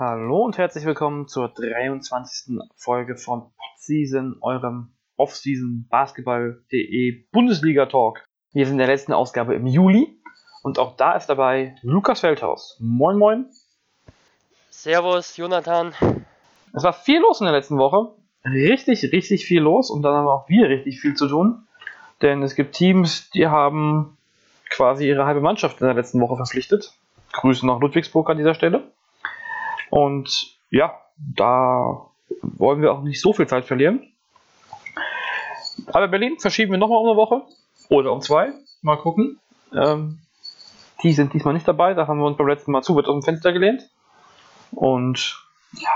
Hallo und herzlich willkommen zur 23. Folge von Season, eurem Off-Season Basketball.de Bundesliga Talk. Wir sind in der letzten Ausgabe im Juli und auch da ist dabei Lukas Feldhaus. Moin, moin. Servus, Jonathan. Es war viel los in der letzten Woche. Richtig, richtig viel los und dann haben auch wir richtig viel zu tun. Denn es gibt Teams, die haben quasi ihre halbe Mannschaft in der letzten Woche verpflichtet. Grüße nach Ludwigsburg an dieser Stelle. Und ja, da wollen wir auch nicht so viel Zeit verlieren. Aber Berlin verschieben wir nochmal um eine Woche oder um zwei. Mal gucken. Ähm, die sind diesmal nicht dabei, da haben wir uns beim letzten Mal zu weit aus dem Fenster gelehnt. Und ja,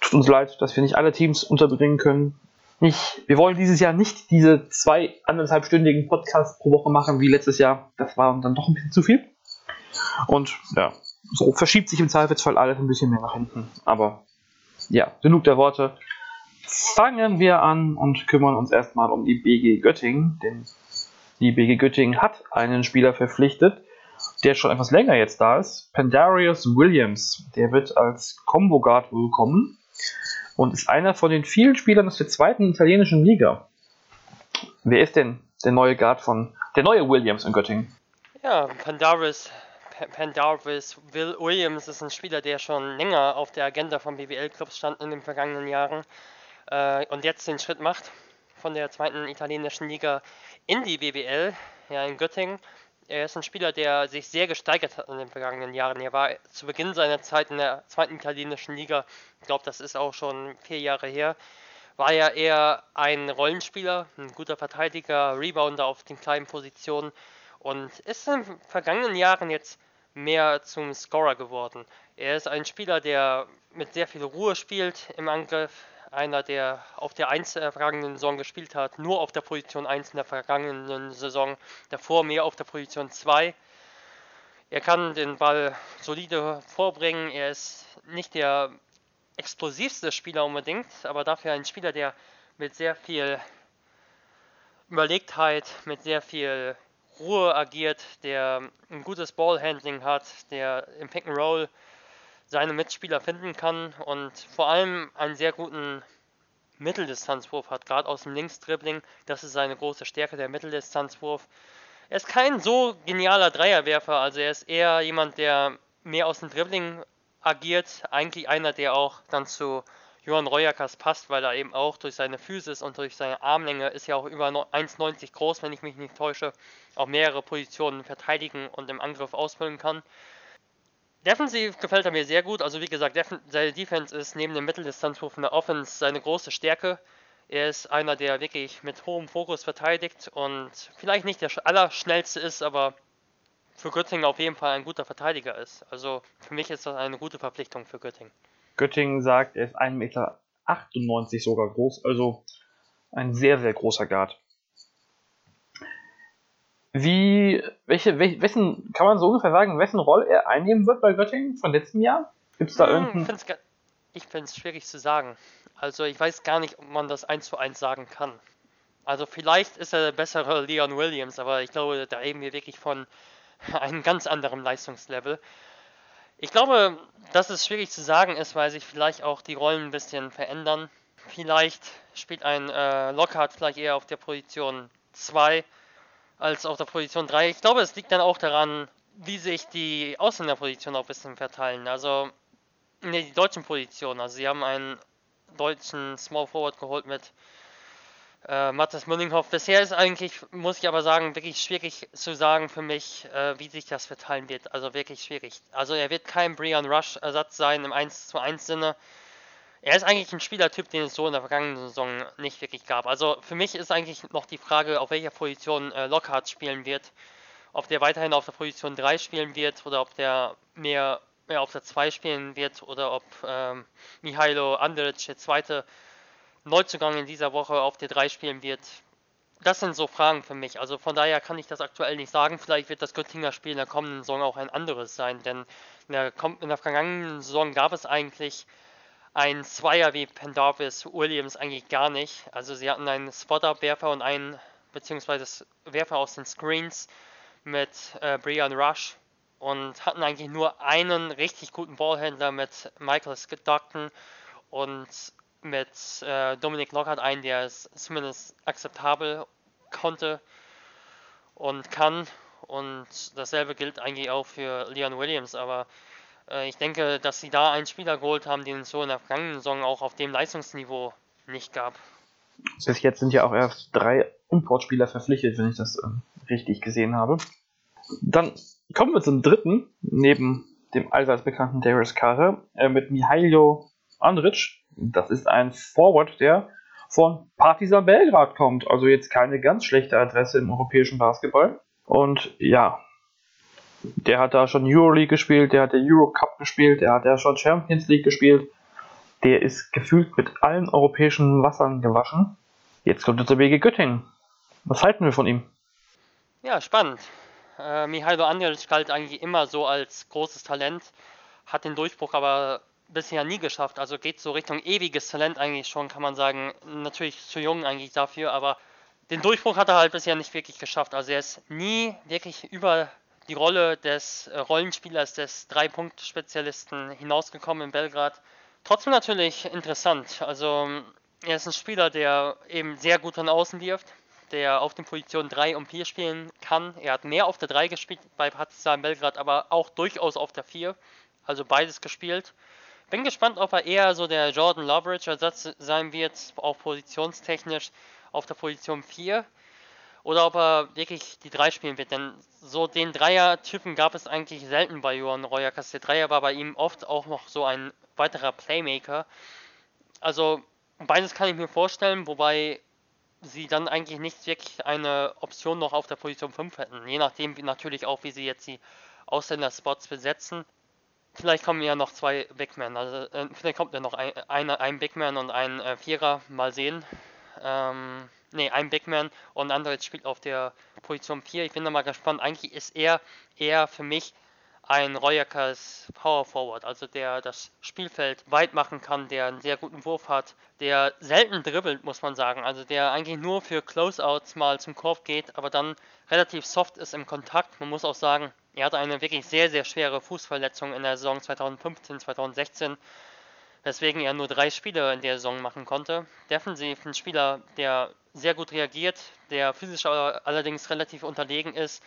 tut uns leid, dass wir nicht alle Teams unterbringen können. Nicht, wir wollen dieses Jahr nicht diese zwei anderthalbstündigen Podcasts pro Woche machen wie letztes Jahr. Das war dann doch ein bisschen zu viel. Und ja, so verschiebt sich im Zweifelsfall alles ein bisschen mehr nach hinten. Aber ja, genug der Worte. Fangen wir an und kümmern uns erstmal um die BG Göttingen, denn die BG Göttingen hat einen Spieler verpflichtet, der schon etwas länger jetzt da ist. Pandarius Williams. Der wird als Combo Guard wohl kommen und ist einer von den vielen Spielern aus der zweiten italienischen Liga. Wer ist denn der neue Guard von der neue Williams in Göttingen? Ja, Pandarius Pendarvis Will Williams ist ein Spieler, der schon länger auf der Agenda von BWL-Clubs stand in den vergangenen Jahren äh, und jetzt den Schritt macht von der zweiten italienischen Liga in die BWL, ja in Göttingen. Er ist ein Spieler, der sich sehr gesteigert hat in den vergangenen Jahren. Er war zu Beginn seiner Zeit in der zweiten italienischen Liga, ich glaube, das ist auch schon vier Jahre her, war er eher ein Rollenspieler, ein guter Verteidiger, Rebounder auf den kleinen Positionen und ist in den vergangenen Jahren jetzt mehr zum Scorer geworden. Er ist ein Spieler, der mit sehr viel Ruhe spielt im Angriff. Einer, der auf der 1 der vergangenen Saison gespielt hat, nur auf der Position 1 in der vergangenen Saison, davor mehr auf der Position 2. Er kann den Ball solide vorbringen. Er ist nicht der explosivste Spieler unbedingt, aber dafür ein Spieler, der mit sehr viel Überlegtheit, mit sehr viel Ruhe agiert, der ein gutes Ballhandling hat, der im Pick and Roll seine Mitspieler finden kann und vor allem einen sehr guten Mitteldistanzwurf hat, gerade aus dem Linksdribbling. Das ist seine große Stärke, der Mitteldistanzwurf. Er ist kein so genialer Dreierwerfer, also er ist eher jemand, der mehr aus dem Dribbling agiert. Eigentlich einer, der auch dann zu Johann Reuerkas passt, weil er eben auch durch seine Physis und durch seine Armlänge ist ja auch über 1,90 groß, wenn ich mich nicht täusche, auch mehrere Positionen verteidigen und im Angriff ausfüllen kann. Defensiv gefällt er mir sehr gut. Also wie gesagt, seine Defense ist neben dem Mitteldistanzwurf in der Offense seine große Stärke. Er ist einer, der wirklich mit hohem Fokus verteidigt und vielleicht nicht der allerschnellste ist, aber für Göttingen auf jeden Fall ein guter Verteidiger ist. Also für mich ist das eine gute Verpflichtung für Göttingen. Göttingen sagt, er ist 1,98 Meter sogar groß, also ein sehr, sehr großer Guard. Wie, welche, wessen, kann man so ungefähr sagen, wessen Rolle er einnehmen wird bei Göttingen von letztem Jahr? Gibt es da hm, irgendeinen? Ich finde es schwierig zu sagen. Also ich weiß gar nicht, ob man das eins zu eins sagen kann. Also vielleicht ist er der bessere Leon Williams, aber ich glaube, da reden wir wirklich von einem ganz anderen Leistungslevel. Ich glaube, dass es schwierig zu sagen ist, weil sich vielleicht auch die Rollen ein bisschen verändern. Vielleicht spielt ein äh, Lockhart vielleicht eher auf der Position 2 als auf der Position 3. Ich glaube, es liegt dann auch daran, wie sich die Ausländerpositionen auch ein bisschen verteilen. Also, ne, die deutschen Positionen. Also, sie haben einen deutschen Small Forward geholt mit äh, Matthias Müllinghoff. Bisher ist eigentlich, muss ich aber sagen, wirklich schwierig zu sagen für mich, äh, wie sich das verteilen wird. Also wirklich schwierig. Also er wird kein Brian Rush-Ersatz sein im 1 zu 1 Sinne. Er ist eigentlich ein Spielertyp, den es so in der vergangenen Saison nicht wirklich gab. Also für mich ist eigentlich noch die Frage, auf welcher Position äh, Lockhart spielen wird. Ob der weiterhin auf der Position 3 spielen wird oder ob der mehr, mehr auf der 2 spielen wird oder ob ähm, Mihailo Andric, der zweite Neuzugang in dieser Woche auf der 3 spielen wird. Das sind so Fragen für mich. Also von daher kann ich das aktuell nicht sagen. Vielleicht wird das Göttinger Spiel in der kommenden Saison auch ein anderes sein, denn in der, in der vergangenen Saison gab es eigentlich ein Zweier wie Pendarvis Williams eigentlich gar nicht. Also sie hatten einen Spot-Up-Werfer und einen, beziehungsweise Werfer aus den Screens mit äh, Brian Rush und hatten eigentlich nur einen richtig guten Ballhändler mit Michael Stockton und mit äh, Dominic Lockhart einen, der es zumindest akzeptabel konnte und kann. Und dasselbe gilt eigentlich auch für Leon Williams, aber äh, ich denke, dass sie da einen Spieler geholt haben, den es so in der vergangenen Saison auch auf dem Leistungsniveau nicht gab. Bis jetzt sind ja auch erst drei Importspieler verpflichtet, wenn ich das äh, richtig gesehen habe. Dann kommen wir zum dritten, neben dem allseits bekannten Darius Carter, äh, mit Mihailo Andric. Das ist ein Forward, der von Partizan Belgrad kommt. Also jetzt keine ganz schlechte Adresse im europäischen Basketball. Und ja, der hat da schon Euroleague gespielt, der hat der Eurocup gespielt, der hat ja schon Champions League gespielt. Der ist gefühlt mit allen europäischen Wassern gewaschen. Jetzt kommt er zur Wege Göttingen. Was halten wir von ihm? Ja, spannend. Äh, Mihailo Andrić galt eigentlich immer so als großes Talent, hat den Durchbruch aber bisher nie geschafft. Also geht so Richtung ewiges Talent eigentlich schon, kann man sagen. Natürlich zu jung eigentlich dafür, aber den Durchbruch hat er halt bisher nicht wirklich geschafft. Also er ist nie wirklich über die Rolle des äh, Rollenspielers, des Drei-Punkt-Spezialisten hinausgekommen in Belgrad. Trotzdem natürlich interessant. Also er ist ein Spieler, der eben sehr gut von außen wirft, der auf den Positionen 3 und 4 spielen kann. Er hat mehr auf der 3 gespielt bei Partizan Belgrad, aber auch durchaus auf der 4. Also beides gespielt. Bin gespannt, ob er eher so der Jordan Loveridge-Ersatz sein wird, auch positionstechnisch auf der Position 4 oder ob er wirklich die 3 spielen wird. Denn so den Dreier-Typen gab es eigentlich selten bei Johan Royakas. Der Dreier war bei ihm oft auch noch so ein weiterer Playmaker. Also beides kann ich mir vorstellen, wobei sie dann eigentlich nicht wirklich eine Option noch auf der Position 5 hätten. Je nachdem natürlich auch, wie sie jetzt die Ausländer-Spots besetzen. Vielleicht kommen ja noch zwei Bigmen. Also äh, vielleicht kommt ja noch ein, ein, ein Bigman und ein äh, Vierer. Mal sehen. Ähm, ne, ein Bigman und anderer spielt auf der Position 4. Ich bin da mal gespannt. Eigentlich ist er eher für mich ein Royakas Power Forward, also der das Spielfeld weit machen kann, der einen sehr guten Wurf hat, der selten dribbelt, muss man sagen. Also der eigentlich nur für Closeouts mal zum Korb geht, aber dann relativ soft ist im Kontakt. Man muss auch sagen, er hatte eine wirklich sehr, sehr schwere Fußverletzung in der Saison 2015, 2016 weswegen er nur drei Spiele in der Saison machen konnte. Defensiv ein Spieler, der sehr gut reagiert, der physisch allerdings relativ unterlegen ist,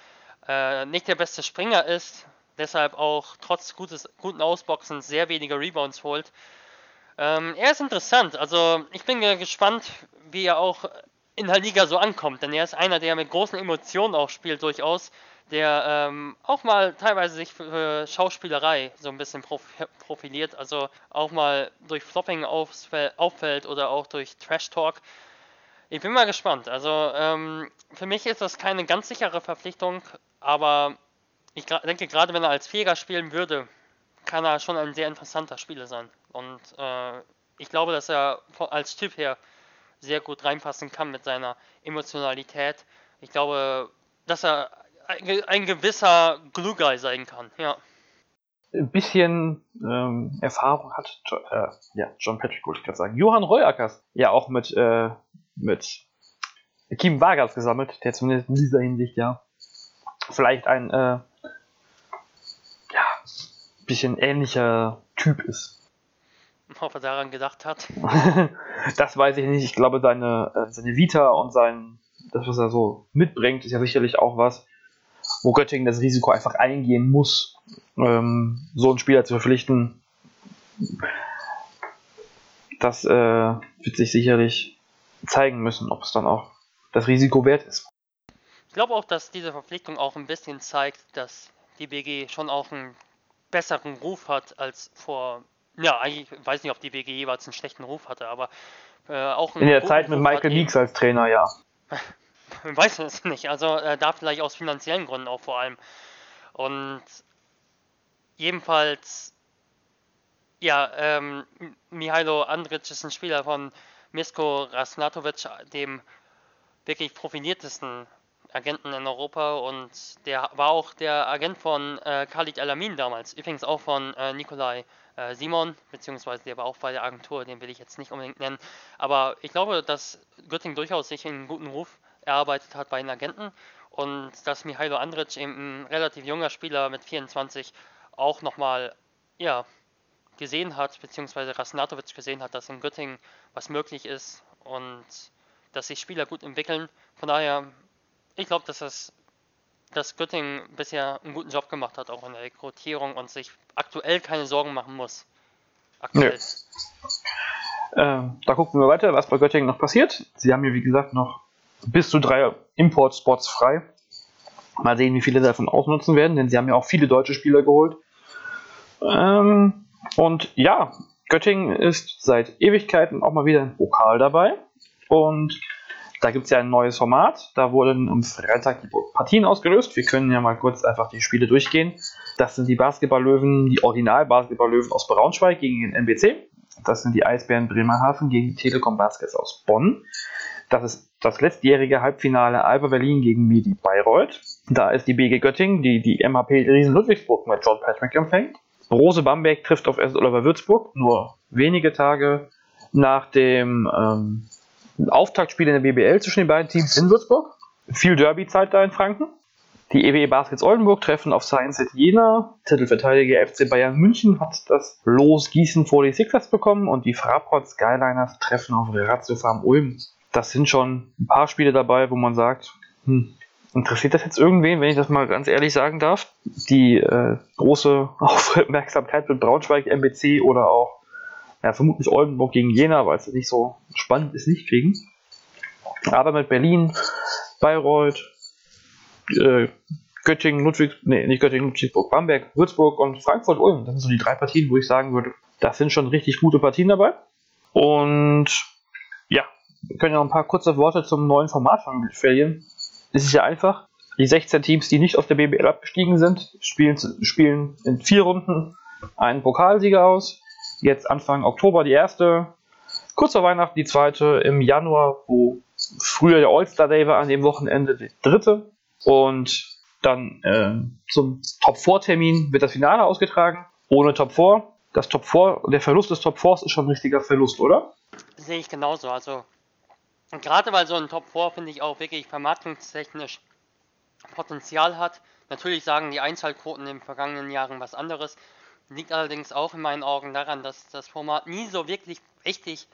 äh, nicht der beste Springer ist, deshalb auch trotz gutes, guten Ausboxen sehr wenige Rebounds holt. Ähm, er ist interessant, also ich bin gespannt, wie er auch in der Liga so ankommt, denn er ist einer, der mit großen Emotionen auch spielt durchaus der ähm, auch mal teilweise sich für Schauspielerei so ein bisschen prof profiliert, also auch mal durch Flopping auffällt oder auch durch Trash Talk. Ich bin mal gespannt. Also ähm, für mich ist das keine ganz sichere Verpflichtung, aber ich denke, gerade wenn er als Fähiger spielen würde, kann er schon ein sehr interessanter Spieler sein. Und äh, ich glaube, dass er als Typ her sehr gut reinpassen kann mit seiner Emotionalität. Ich glaube, dass er ein, ein gewisser Glue Guy sein kann, ja. Ein bisschen ähm, Erfahrung hat äh, ja, John Patrick, wollte ich gerade sagen. Johann Reuackers, ja auch mit, äh, mit Kim Vargas gesammelt, der zumindest in dieser Hinsicht ja vielleicht ein äh, ja, bisschen ähnlicher Typ ist. Ob er daran gedacht hat. das weiß ich nicht. Ich glaube, seine, äh, seine Vita und sein, das, was er so mitbringt, ist ja sicherlich auch was, wo Göttingen das Risiko einfach eingehen muss, ähm, so einen Spieler zu verpflichten. Das äh, wird sich sicherlich zeigen müssen, ob es dann auch das Risiko wert ist. Ich glaube auch, dass diese Verpflichtung auch ein bisschen zeigt, dass die BG schon auch einen besseren Ruf hat als vor. Ja, ich weiß nicht, ob die BG jeweils einen schlechten Ruf hatte, aber äh, auch in der Zeit mit Michael Meeks als Trainer, ja. weiß es nicht. Also äh, da vielleicht aus finanziellen Gründen auch vor allem. Und jedenfalls, ja, ähm, Mihailo Andric ist ein Spieler von Misko Rasnatovic, dem wirklich profiliertesten Agenten in Europa und der war auch der Agent von äh, Khalid Alamin damals, übrigens auch von äh, Nikolai äh, Simon, beziehungsweise der war auch bei der Agentur, den will ich jetzt nicht unbedingt nennen, aber ich glaube, dass Göttingen durchaus sich einen guten Ruf erarbeitet hat bei den Agenten und dass Mihailo Andric eben ein relativ junger Spieler mit 24 auch nochmal ja, gesehen hat, beziehungsweise Rasnatovic gesehen hat, dass in Göttingen was möglich ist und dass sich Spieler gut entwickeln. Von daher, ich glaube, dass das dass Göttingen bisher einen guten Job gemacht hat, auch in der Rekrutierung und sich aktuell keine Sorgen machen muss. Aktuell. Äh, da gucken wir weiter, was bei Göttingen noch passiert. Sie haben hier, wie gesagt, noch bis zu drei Import-Spots frei. Mal sehen, wie viele davon ausnutzen werden, denn sie haben ja auch viele deutsche Spieler geholt. Ähm, und ja, Göttingen ist seit Ewigkeiten auch mal wieder ein Pokal dabei. Und da gibt es ja ein neues Format. Da wurden am Freitag die Partien ausgelöst. Wir können ja mal kurz einfach die Spiele durchgehen. Das sind die Basketball-Löwen, die Original-Basketball-Löwen aus Braunschweig gegen den MBC. Das sind die Eisbären Bremerhaven gegen die Telekom Baskets aus Bonn. Das ist das letztjährige Halbfinale Alba Berlin gegen Medi Bayreuth. Da ist die BG Göttingen, die die MHP Riesen Ludwigsburg mit John Patrick empfängt. Rose Bamberg trifft auf S. Oliver Würzburg, nur wenige Tage nach dem ähm, Auftaktspiel in der BBL zwischen den beiden Teams in Würzburg. Viel Derby-Zeit da in Franken. Die EWE Baskets Oldenburg treffen auf Science at Jena. Titelverteidiger FC Bayern München hat das Los Gießen vor die Sixers bekommen und die Fraport Skyliners treffen auf Ratio Farm Ulm. Das sind schon ein paar Spiele dabei, wo man sagt, hm, interessiert das jetzt irgendwen, wenn ich das mal ganz ehrlich sagen darf? Die äh, große Aufmerksamkeit mit Braunschweig, MBC oder auch ja, vermutlich Oldenburg gegen Jena, weil es nicht so spannend ist, nicht kriegen. Aber mit Berlin, Bayreuth, äh, Göttingen, Ludwig, nee, nicht Göttingen, Ludwigsburg, Bamberg, Würzburg und Frankfurt, Ulm. Das sind so die drei Partien, wo ich sagen würde, das sind schon richtig gute Partien dabei. Und wir können ja noch ein paar kurze Worte zum neuen Format verlieren. Es ist ja einfach. Die 16 Teams, die nicht aus der BBL abgestiegen sind, spielen, spielen in vier Runden einen Pokalsieger aus. Jetzt Anfang Oktober die erste, kurz vor Weihnachten die zweite, im Januar, wo früher der All-Star Day war, an dem Wochenende die dritte. Und dann äh, zum Top 4 Termin wird das Finale ausgetragen. Ohne Top 4. Das Top 4, der Verlust des Top 4 ist schon ein richtiger Verlust, oder? Sehe ich genauso. Also, gerade weil so ein Top 4, finde ich, auch wirklich vermarktungstechnisch Potenzial hat. Natürlich sagen die Einzahlquoten in den vergangenen Jahren was anderes. Liegt allerdings auch in meinen Augen daran, dass das Format nie so wirklich richtig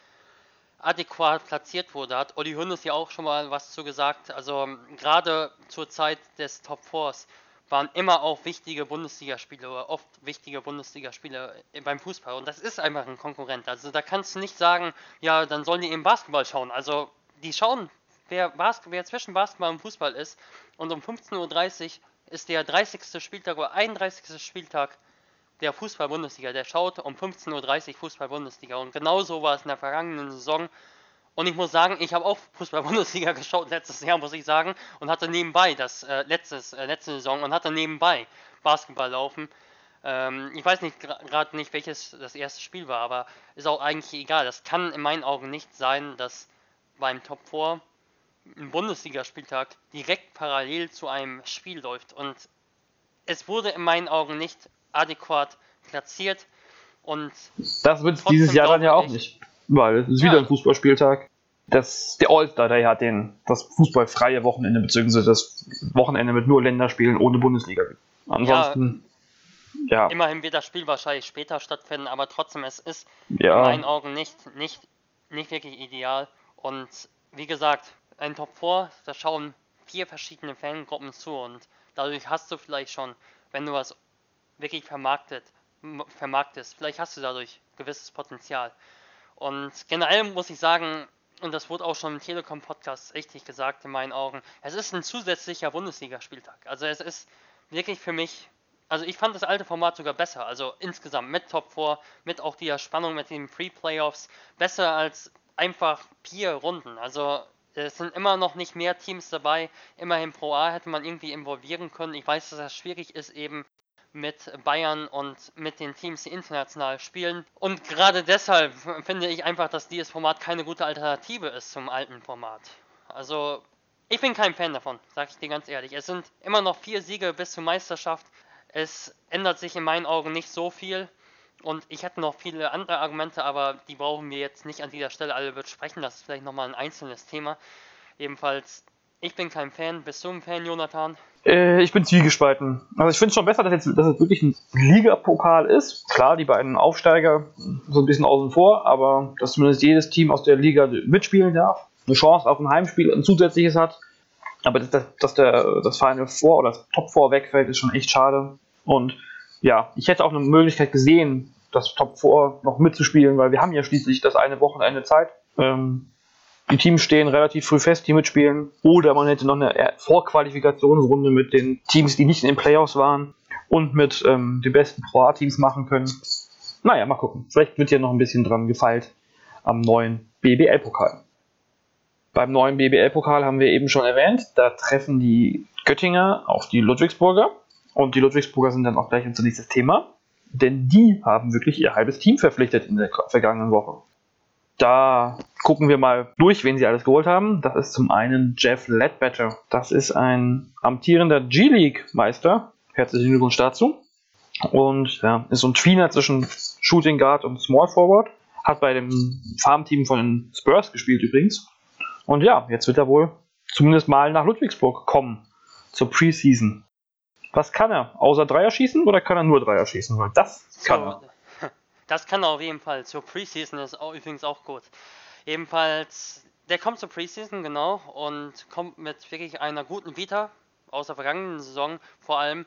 adäquat platziert wurde. Hat Olli Hünnes ja auch schon mal was zu gesagt. Also gerade zur Zeit des Top Fours waren immer auch wichtige Bundesligaspiele oder oft wichtige Bundesligaspiele beim Fußball. Und das ist einfach ein Konkurrent. Also da kannst du nicht sagen, ja, dann sollen die eben Basketball schauen. Also die schauen, wer, Basketball, wer zwischen Basketball und Fußball ist. Und um 15.30 Uhr ist der 30. Spieltag oder 31. Spieltag der Fußball-Bundesliga, der schaut um 15.30 Uhr Fußball-Bundesliga. Und genau so war es in der vergangenen Saison. Und ich muss sagen, ich habe auch Fußball-Bundesliga geschaut letztes Jahr, muss ich sagen, und hatte nebenbei das äh, letztes, äh, letzte Saison und hatte nebenbei Basketball laufen. Ähm, ich weiß nicht gerade nicht, welches das erste Spiel war, aber ist auch eigentlich egal. Das kann in meinen Augen nicht sein, dass beim Top 4 ein Bundesligaspieltag direkt parallel zu einem Spiel läuft. Und es wurde in meinen Augen nicht adäquat platziert. Und das wird es dieses Jahr dann ja auch nicht, weil es ist ja. wieder ein Fußballspieltag. Das, der All-Star, der hat den, das fußballfreie Wochenende, beziehungsweise das Wochenende mit nur Länderspielen ohne Bundesliga. Ansonsten, ja. ja. Immerhin wird das Spiel wahrscheinlich später stattfinden, aber trotzdem, es ist ja. in meinen Augen nicht, nicht, nicht wirklich ideal. Und wie gesagt, ein Top 4, da schauen vier verschiedene Fangruppen zu und dadurch hast du vielleicht schon, wenn du was wirklich vermarktet, vermarktest. Vielleicht hast du dadurch gewisses Potenzial. Und generell muss ich sagen, und das wurde auch schon im Telekom-Podcast richtig gesagt in meinen Augen, es ist ein zusätzlicher Bundesligaspieltag. Also es ist wirklich für mich, also ich fand das alte Format sogar besser, also insgesamt mit Top 4, mit auch der Spannung mit den Free Playoffs, besser als einfach vier Runden. Also es sind immer noch nicht mehr Teams dabei. Immerhin Pro A hätte man irgendwie involvieren können. Ich weiß, dass das schwierig ist, eben mit Bayern und mit den Teams, die international spielen. Und gerade deshalb finde ich einfach, dass dieses Format keine gute Alternative ist zum alten Format. Also, ich bin kein Fan davon, sage ich dir ganz ehrlich. Es sind immer noch vier Siege bis zur Meisterschaft. Es ändert sich in meinen Augen nicht so viel. Und ich hätte noch viele andere Argumente, aber die brauchen wir jetzt nicht an dieser Stelle alle besprechen. Das ist vielleicht nochmal ein einzelnes Thema. Ebenfalls Ich bin kein Fan. Bist du ein Fan, Jonathan? Äh, ich bin zwiegespalten. Also ich finde es schon besser, dass, jetzt, dass es wirklich ein Ligapokal ist. Klar, die beiden Aufsteiger so ein bisschen außen vor, aber dass zumindest jedes Team aus der Liga mitspielen darf, eine Chance auf ein Heimspiel ein zusätzliches hat. Aber dass, dass der, das Final Four oder das Top 4 wegfällt, ist schon echt schade. Und ja, ich hätte auch eine Möglichkeit gesehen, das Top 4 noch mitzuspielen, weil wir haben ja schließlich das eine Wochenende Zeit. Ähm, die Teams stehen relativ früh fest, die mitspielen. Oder man hätte noch eine Vorqualifikationsrunde mit den Teams, die nicht in den Playoffs waren und mit ähm, den besten Pro A-Teams machen können. Naja, mal gucken. Vielleicht wird hier noch ein bisschen dran gefeilt am neuen BBL-Pokal. Beim neuen BBL-Pokal haben wir eben schon erwähnt, da treffen die Göttinger auf die Ludwigsburger. Und die Ludwigsburger sind dann auch gleich unser nächstes Thema. Denn die haben wirklich ihr halbes Team verpflichtet in der vergangenen Woche. Da gucken wir mal durch, wen sie alles geholt haben. Das ist zum einen Jeff Ledbetter. Das ist ein amtierender G-League-Meister. Herzlichen Glückwunsch dazu. Und ja, ist so ein Tweener zwischen Shooting Guard und Small Forward. Hat bei dem Farmteam von den Spurs gespielt übrigens. Und ja, jetzt wird er wohl zumindest mal nach Ludwigsburg kommen zur Preseason. Was kann er? Außer Dreier schießen oder kann er nur Dreier schießen? Weil das kann er. Das kann er auf jeden Fall. Zur Preseason ist auch, übrigens auch gut. Ebenfalls, der kommt zur Preseason, genau, und kommt mit wirklich einer guten Vita aus der vergangenen Saison, vor allem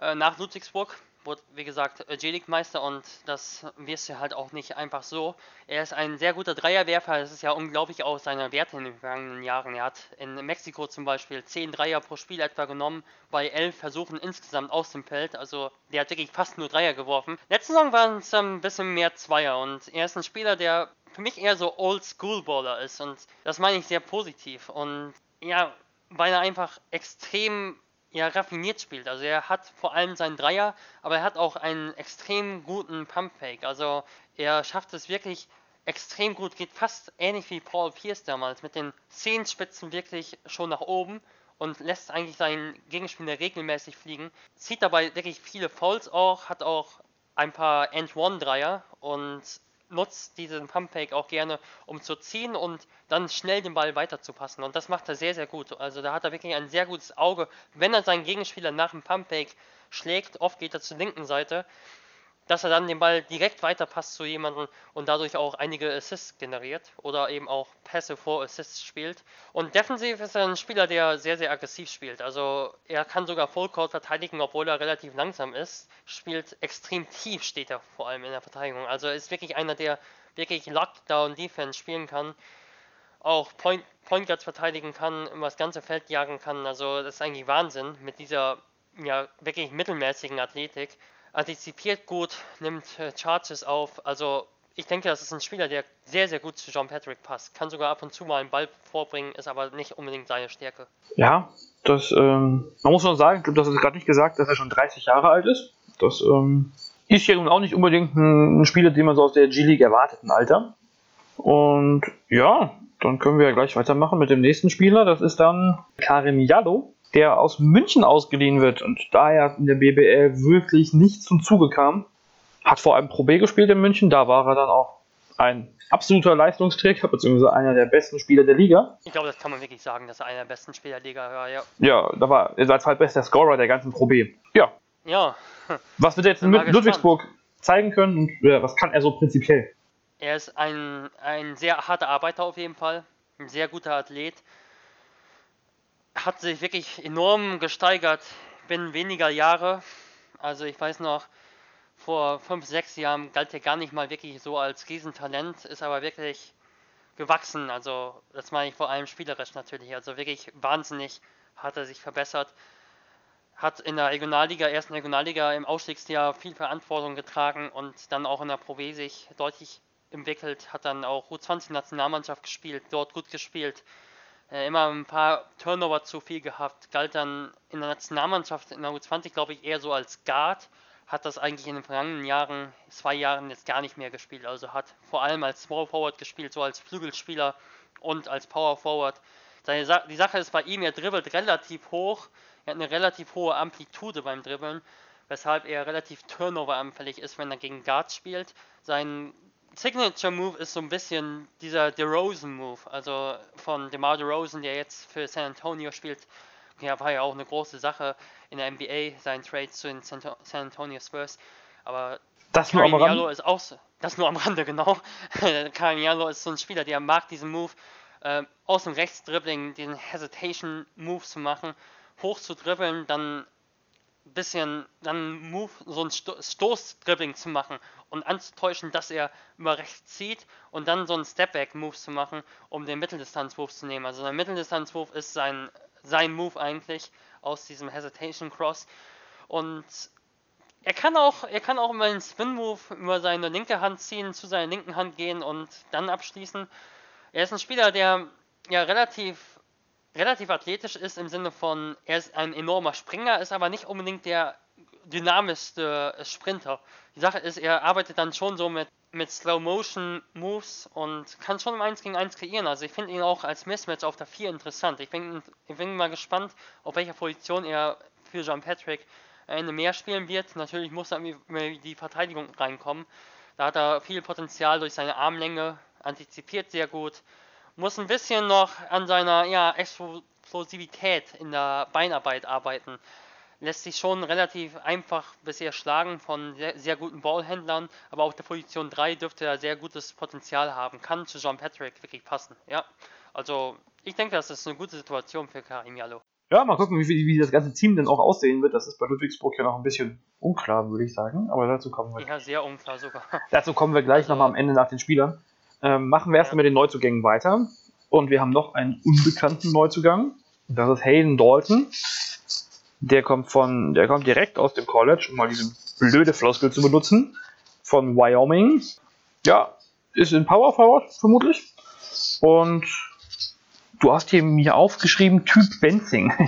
äh, nach Ludwigsburg wurde, wie gesagt, G-League-Meister und das wirst du halt auch nicht einfach so. Er ist ein sehr guter Dreierwerfer, das ist ja unglaublich auch seine Werte in den vergangenen Jahren. Er hat in Mexiko zum Beispiel 10 Dreier pro Spiel etwa genommen, bei 11 Versuchen insgesamt aus dem Feld, also der hat wirklich fast nur Dreier geworfen. Letzte Saison waren es ein bisschen mehr Zweier und er ist ein Spieler, der für mich eher so Old-School-Baller ist und das meine ich sehr positiv und ja, weil er einfach extrem ja, raffiniert spielt. Also er hat vor allem seinen Dreier, aber er hat auch einen extrem guten Pump-Fake. Also er schafft es wirklich extrem gut, geht fast ähnlich wie Paul Pierce damals, mit den Zehenspitzen wirklich schon nach oben und lässt eigentlich seinen Gegenspieler regelmäßig fliegen. Zieht dabei wirklich viele Fouls auch, hat auch ein paar End-One-Dreier und nutzt diesen Pump-Fake auch gerne, um zu ziehen und dann schnell den Ball weiterzupassen. Und das macht er sehr, sehr gut. Also da hat er wirklich ein sehr gutes Auge. Wenn er seinen Gegenspieler nach dem Pump-Fake schlägt, oft geht er zur linken Seite, dass er dann den Ball direkt weiterpasst zu jemandem und dadurch auch einige Assists generiert oder eben auch Pässe vor Assists spielt. Und defensiv ist er ein Spieler, der sehr, sehr aggressiv spielt. Also er kann sogar Fullcourt verteidigen, obwohl er relativ langsam ist. Spielt extrem tief, steht er vor allem in der Verteidigung. Also ist wirklich einer, der wirklich Lockdown-Defense spielen kann. Auch Point, Point Guards verteidigen kann, immer das ganze Feld jagen kann. Also das ist eigentlich Wahnsinn mit dieser ja, wirklich mittelmäßigen Athletik antizipiert gut, nimmt äh, Charges auf. Also ich denke, das ist ein Spieler, der sehr, sehr gut zu John Patrick passt. Kann sogar ab und zu mal einen Ball vorbringen, ist aber nicht unbedingt seine Stärke. Ja, das, ähm, man muss schon sagen, ich glaube, das ist gerade nicht gesagt, dass er schon 30 Jahre alt ist. Das ähm, ist ja nun auch nicht unbedingt ein, ein Spieler, den man so aus der G-League erwartet, ein Alter. Und ja, dann können wir ja gleich weitermachen mit dem nächsten Spieler. Das ist dann Karim Jallo der aus München ausgeliehen wird und daher in der BBL wirklich nicht zum Zuge kam. Hat vor allem Pro B gespielt in München, da war er dann auch ein absoluter Leistungsträger, beziehungsweise einer der besten Spieler der Liga. Ich glaube, das kann man wirklich sagen, dass er einer der besten Spieler der Liga war, ja. Ja, da war er als halbbester Scorer der ganzen Pro B. Ja. Ja. Was wird er jetzt in Ludwigsburg zeigen können und ja, was kann er so prinzipiell? Er ist ein, ein sehr harter Arbeiter auf jeden Fall, ein sehr guter Athlet hat sich wirklich enorm gesteigert binnen weniger Jahre. Also ich weiß noch, vor fünf, sechs Jahren galt er gar nicht mal wirklich so als Riesentalent, ist aber wirklich gewachsen. Also das meine ich vor allem spielerisch natürlich. Also wirklich wahnsinnig hat er sich verbessert. Hat in der Regionalliga, ersten Regionalliga im Ausstiegsjahr viel Verantwortung getragen und dann auch in der Pro W sich deutlich entwickelt. Hat dann auch U20-Nationalmannschaft gespielt, dort gut gespielt äh, immer ein paar Turnover zu viel gehabt, galt dann in der Nationalmannschaft in der U20, glaube ich, eher so als Guard, hat das eigentlich in den vergangenen Jahren, zwei Jahren jetzt gar nicht mehr gespielt, also hat vor allem als Small Forward gespielt, so als Flügelspieler und als Power Forward. Seine Sa die Sache ist bei ihm, er dribbelt relativ hoch, er hat eine relativ hohe Amplitude beim Dribbeln, weshalb er relativ Turnover anfällig ist, wenn er gegen Guards spielt. Sein Signature Move ist so ein bisschen dieser DeRozan Move, also von DeMar DeRozan, der jetzt für San Antonio spielt. Ja, war ja auch eine große Sache in der NBA, sein Trade zu den San Antonio Spurs. Aber das nur am Rande. ist auch so, das nur am Rande, genau. Carignano ist so ein Spieler, der mag diesen Move, äh, aus dem Rechtsdribbling, den Hesitation Move zu machen, hoch zu dribbeln, dann bisschen dann Move, so ein Sto Stoßdribbling zu machen und anzutäuschen, dass er über rechts zieht und dann so einen Stepback-Move zu machen, um den Mitteldistanz-Move zu nehmen. Also der Mitteldistanz-Move ist sein, sein Move eigentlich aus diesem Hesitation Cross. Und er kann auch, er kann auch immer einen Spin-Move über seine linke Hand ziehen, zu seiner linken Hand gehen und dann abschließen. Er ist ein Spieler, der ja relativ relativ athletisch ist im Sinne von, er ist ein enormer Springer, ist aber nicht unbedingt der dynamischste Sprinter. Die Sache ist, er arbeitet dann schon so mit, mit Slow-Motion-Moves und kann schon im 1 gegen 1 kreieren. Also ich finde ihn auch als Mismatch auf der 4 interessant. Ich bin, ich bin mal gespannt, auf welcher Position er für John Patrick eine mehr spielen wird. Natürlich muss in die Verteidigung reinkommen. Da hat er viel Potenzial durch seine Armlänge, antizipiert sehr gut muss ein bisschen noch an seiner ja, Explosivität in der Beinarbeit arbeiten. Lässt sich schon relativ einfach bisher schlagen von sehr, sehr guten Ballhändlern, aber auf der Position 3 dürfte er sehr gutes Potenzial haben. Kann zu John Patrick wirklich passen. Ja, also ich denke, das ist eine gute Situation für Karim Jallo. Ja, mal gucken, wie, wie das ganze Team denn auch aussehen wird. Das ist bei Ludwigsburg ja noch ein bisschen unklar, würde ich sagen. Aber dazu kommen wir. Ja, sehr unklar sogar. Dazu kommen wir gleich also, nochmal am Ende nach den Spielern. Ähm, machen wir erstmal mit den Neuzugängen weiter. Und wir haben noch einen unbekannten Neuzugang. Das ist Hayden Dalton. Der kommt von, der kommt direkt aus dem College, um mal diese blöde Floskel zu benutzen, von Wyoming. Ja, ist in Power Forward vermutlich. Und du hast hier mir aufgeschrieben Typ Benzing.